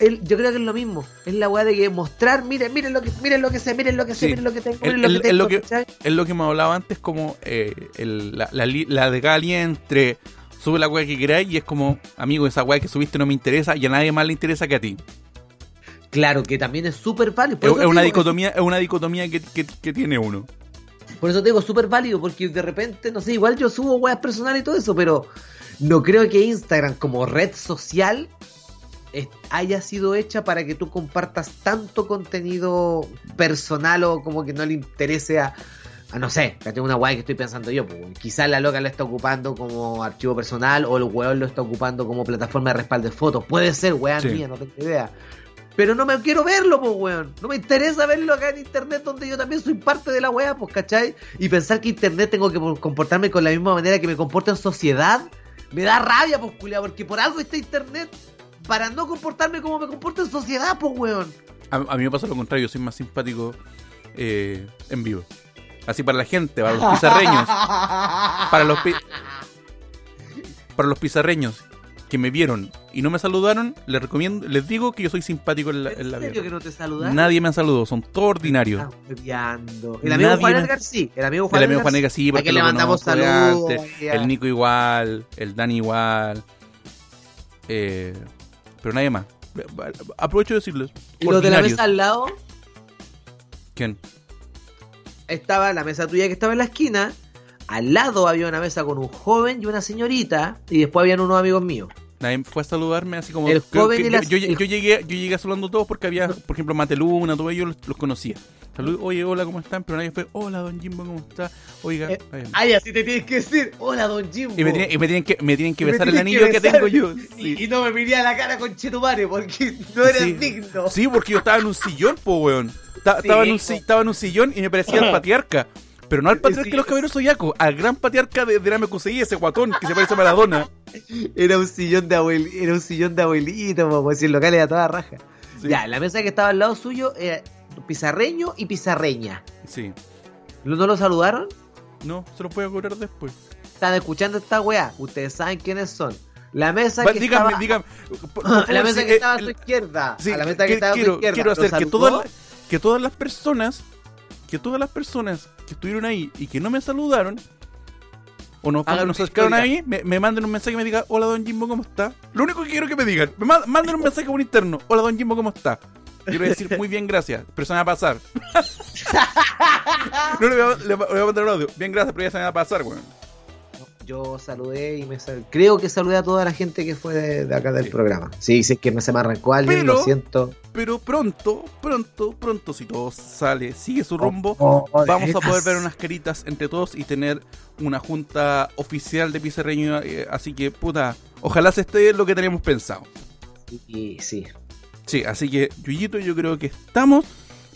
él, yo creo que es lo mismo. Es la weá de que mostrar, miren, miren lo que, miren lo que sé, miren lo que sé, Sí. miren lo que tengo, El- miren lo el- que el tengo. lo que- ¿cachai? Es lo que hemos hablado antes, como eh, el- la, la, la de cada entre sube la weá que queráis y es como, amigo, esa weá que subiste no me interesa y a nadie más le interesa que a ti. Claro, que también es súper válido. Es, una dicotomía, es una dicotomía que, que- que tiene uno. Por eso te digo, súper válido, porque de repente, no sé, igual yo subo weas personales y todo eso, pero no creo que Instagram como red social es- haya sido hecha para que tú compartas tanto contenido personal o como que no le interese a, a no sé, que tengo una wea que estoy pensando yo, pues, quizás la loca lo está ocupando como archivo personal o el weón lo está ocupando como plataforma de respaldo de fotos, puede ser wea Sí. mía, no tengo idea. Pero no me quiero verlo, pues, weón. No me interesa verlo acá en internet donde yo también soy parte de la weá, pues, ¿cachai? Y pensar que internet tengo que comportarme con la misma manera que me comporto en sociedad, me da rabia, pues, culiao, porque por algo está internet para no comportarme como me comporto en sociedad, pues, weón. A, a mí me pasa lo contrario, yo soy más simpático eh, en vivo. Así para la gente, para los pizarreños, para los pi- para los pizarreños que me vieron y no me saludaron, les recomiendo, les digo que yo soy simpático en la, en la ¿En serio vida. que no te saludas? Nadie me saludó, son todos ordinarios. El amigo Nadie Juan me- Edgar sí. El amigo Juan El amigo Edgar Juan sí. Negra sí, ¿A porque lo le mandamos saludos? El Nico igual, el Dani igual. eh, pero nadie más. Aprovecho de decirles. Y los de la mesa al lado, ¿Quién? estaba la mesa tuya que estaba en la esquina. Al lado había una mesa con un joven y una señorita. Y después habían unos amigos míos. Nadie fue a saludarme así como. El joven que y la- yo, yo- el- yo llegué, yo llegué saludando a todos porque había, por ejemplo, Mateluna, todos ellos los, los conocía. Salud, oye, hola, ¿cómo están? Pero nadie fue, hola, don Jimbo, ¿cómo está? Oiga, Eh. Ay, así te tienes que decir. Hola, don Jimbo. y me tienen, y me tienen que, me tienen que me besar el anillo que, besar. tengo yo. Y, Sí. y no me miré a la cara con Chetumare porque no eres Sí. digno. Sí, porque yo estaba en un sillón, po, weón. Ta- Sí, estaba, en un, po. si- estaba en un sillón y me parecía el patriarca. Pero no al patriarca de los caballeros zodiacos, al gran patriarca de, de la MQCI, ese guatón que se parece a Maradona. Era un sillón de abuel, era un sillón de abuelito, como decir, local era toda raja. Sí. Ya, la mesa que estaba al lado suyo era pizarreño y pizarreña. Sí. ¿No lo saludaron? No, se lo a cobrar después. Están escuchando esta weá. Ustedes saben quiénes son. La mesa Va, que dígame, estaba... dígame. La mesa que eh, estaba a su izquierda. Sí, a la mesa que que- estaba a su izquierda. quiero ¿Lo hacer que todas, que todas las personas, que todas las personas que estuvieron ahí y que no me saludaron, o no, Hagan nos una acercaron a historia. mí, me, me manden un mensaje y me digan, hola don Jimbo, ¿cómo está? Lo único que quiero que me digan, me ma- manden un mensaje por interno, hola don Jimbo, ¿cómo está? Quiero decir, muy bien, gracias, pero se me va a pasar. no le voy, a, le voy a mandar un audio, bien, gracias, pero ya se me va a pasar, weón. Yo saludé y me sal- creo que saludé a toda la gente que fue de, de acá del Sí. programa. Sí, si es que me se me arrancó alguien, Pero- lo siento. Pero pronto, pronto, pronto, si todo sale, sigue su rumbo, Oh, oh, vamos a poder ver unas caritas entre todos y tener una junta oficial de Pizarreño. eh, así que, puta, ojalá se esté lo que teníamos pensado. Y sí. Sí, así que, Yuyito, yo creo que estamos.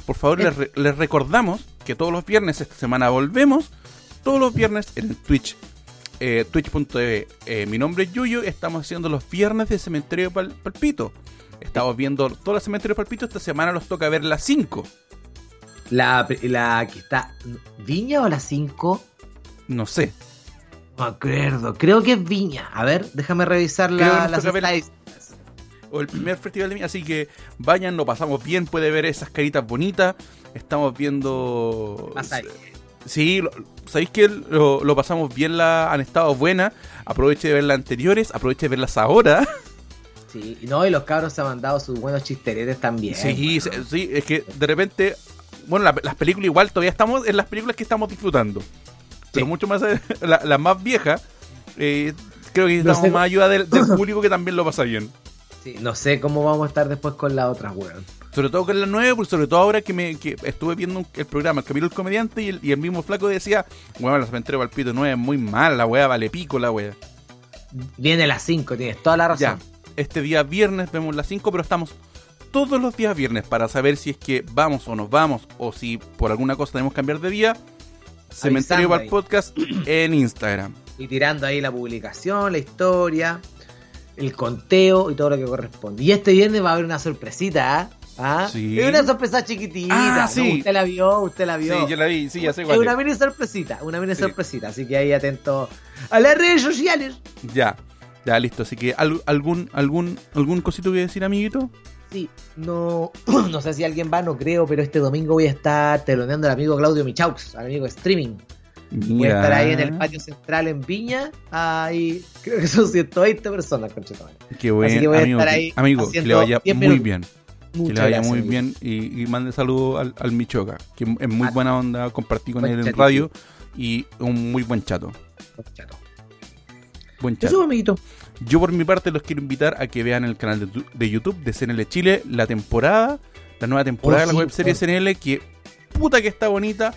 Por favor, les, re- les recordamos que todos los viernes esta semana volvemos. Todos los viernes en el Twitch. Eh, Twitch.tv. Eh, mi nombre es Yuyo. Estamos haciendo los viernes de Cementerio Pal- Palpito. Estamos viendo todos los Cementerios Palpito. Esta semana nos toca ver las 5. La, la que está. ¿Viña o la 5? No sé. No me acuerdo. Creo que es Viña. A ver, déjame revisar la, las estadísticas. o el primer festival de mí, así que vayan, lo pasamos bien, puede ver esas caritas bonitas. Estamos viendo. Pasa ahí. Sí, lo- sabéis que lo, lo pasamos bien, la, han estado buenas. Aproveche de ver las anteriores, aproveche de verlas ahora. Sí, y no, y los cabros se han mandado sus buenos chisteretes también. sí, bueno. sí, es que de repente. Bueno, la- las películas igual todavía estamos en las películas que estamos disfrutando. Pero Sí. mucho más. la- más viejas. eh, creo que No necesitamos sé- más ayuda del, del público que también lo pasa bien. Sí, no sé cómo vamos a estar después con las otras, weón. Sobre todo con la 9, pues sobre todo ahora que me que estuve viendo un- el programa, el capítulo del comediante, y el, y el mismo flaco decía, bueno, la cementerio Palpito 9 es muy mal, la weá vale pico la weá. Viene las 5, tienes toda la Ya, razón. este día viernes vemos las 5, pero estamos todos los días viernes para saber si es que vamos o nos vamos, o si por alguna cosa tenemos que cambiar de día. Cementerio Val. Podcast en Instagram. Y tirando ahí la publicación, la historia, el conteo y todo lo que corresponde. Y este viernes va a haber una sorpresita, ¿ah? ¿Ah? Sí. Es una sorpresa chiquitita. Ah, sí. ¿no? Usted la vio, usted la Sí, vio. yo la vi, sí, ya sé es cuál una es. mini sorpresita, una mini Sí. sorpresita. Así que ahí atento a las redes sociales. Ya. Ya, listo. Así que, ¿al- ¿algún, algún, algún cosito que decir, amiguito? Sí, no, no sé si alguien va, no creo, pero este domingo voy a estar teloneando al amigo Claudio Michaux, al amigo de streaming. Voy a estar ahí en el patio central en Viña. Ahí creo que son 120 personas, conchetumare. Qué bueno, Así que voy a amigo, estar ahí amigo, que le vaya 10 muy minutos. Bien. Que Muchas le vaya gracias, muy bien y, y mande saludos al, al Michoca, que es muy Ah. buena onda, compartí con Buen él en chatito. radio y un muy buen chato. Chato. Buen chato. Eso, amiguito. Yo por mi parte los quiero invitar a que vean el canal de, de YouTube de CNL Chile, la temporada, la nueva temporada Oh, de la sí, webserie. CNL, que puta que está bonita,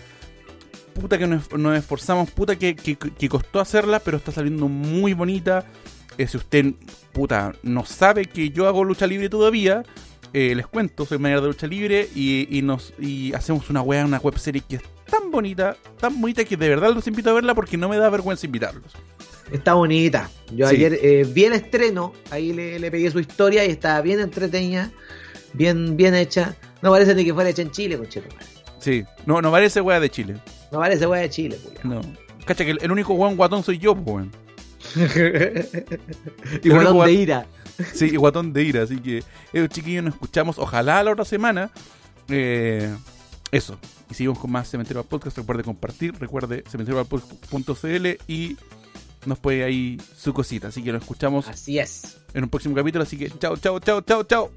puta que nos, nos esforzamos, puta que, que- que costó hacerla, pero está saliendo muy bonita. Eh, si usted, puta, no sabe que yo hago lucha libre todavía, eh, les cuento, soy mayor de lucha libre y, y nos y hacemos una wea, una webserie que es tan bonita, tan bonita que de verdad los invito a verla porque no me da vergüenza invitarlos. Está bonita. Yo Sí. ayer eh, vi el estreno, ahí le, le pegué su historia y estaba bien entretenida, bien, bien hecha. No parece ni que fuera hecha en Chile, conchetumare. Sí, no, no parece wea de Chile. No parece weá de Chile, culiao. No. Cacha que el, el único weón guatón soy yo, weón. y Lo único botón guat- de ira. Sí, y guatón de ira. Así que, eh, chiquillos, nos escuchamos. Ojalá la otra semana. Eh, eso. Y seguimos con más Cementerio al Podcast. Recuerde compartir. Recuerde cementerioalpodcast.cl y nos puede ahí su cosita. Así que nos escuchamos Así es. en un próximo capítulo. Así que, chao, chao, chao, chao, chao.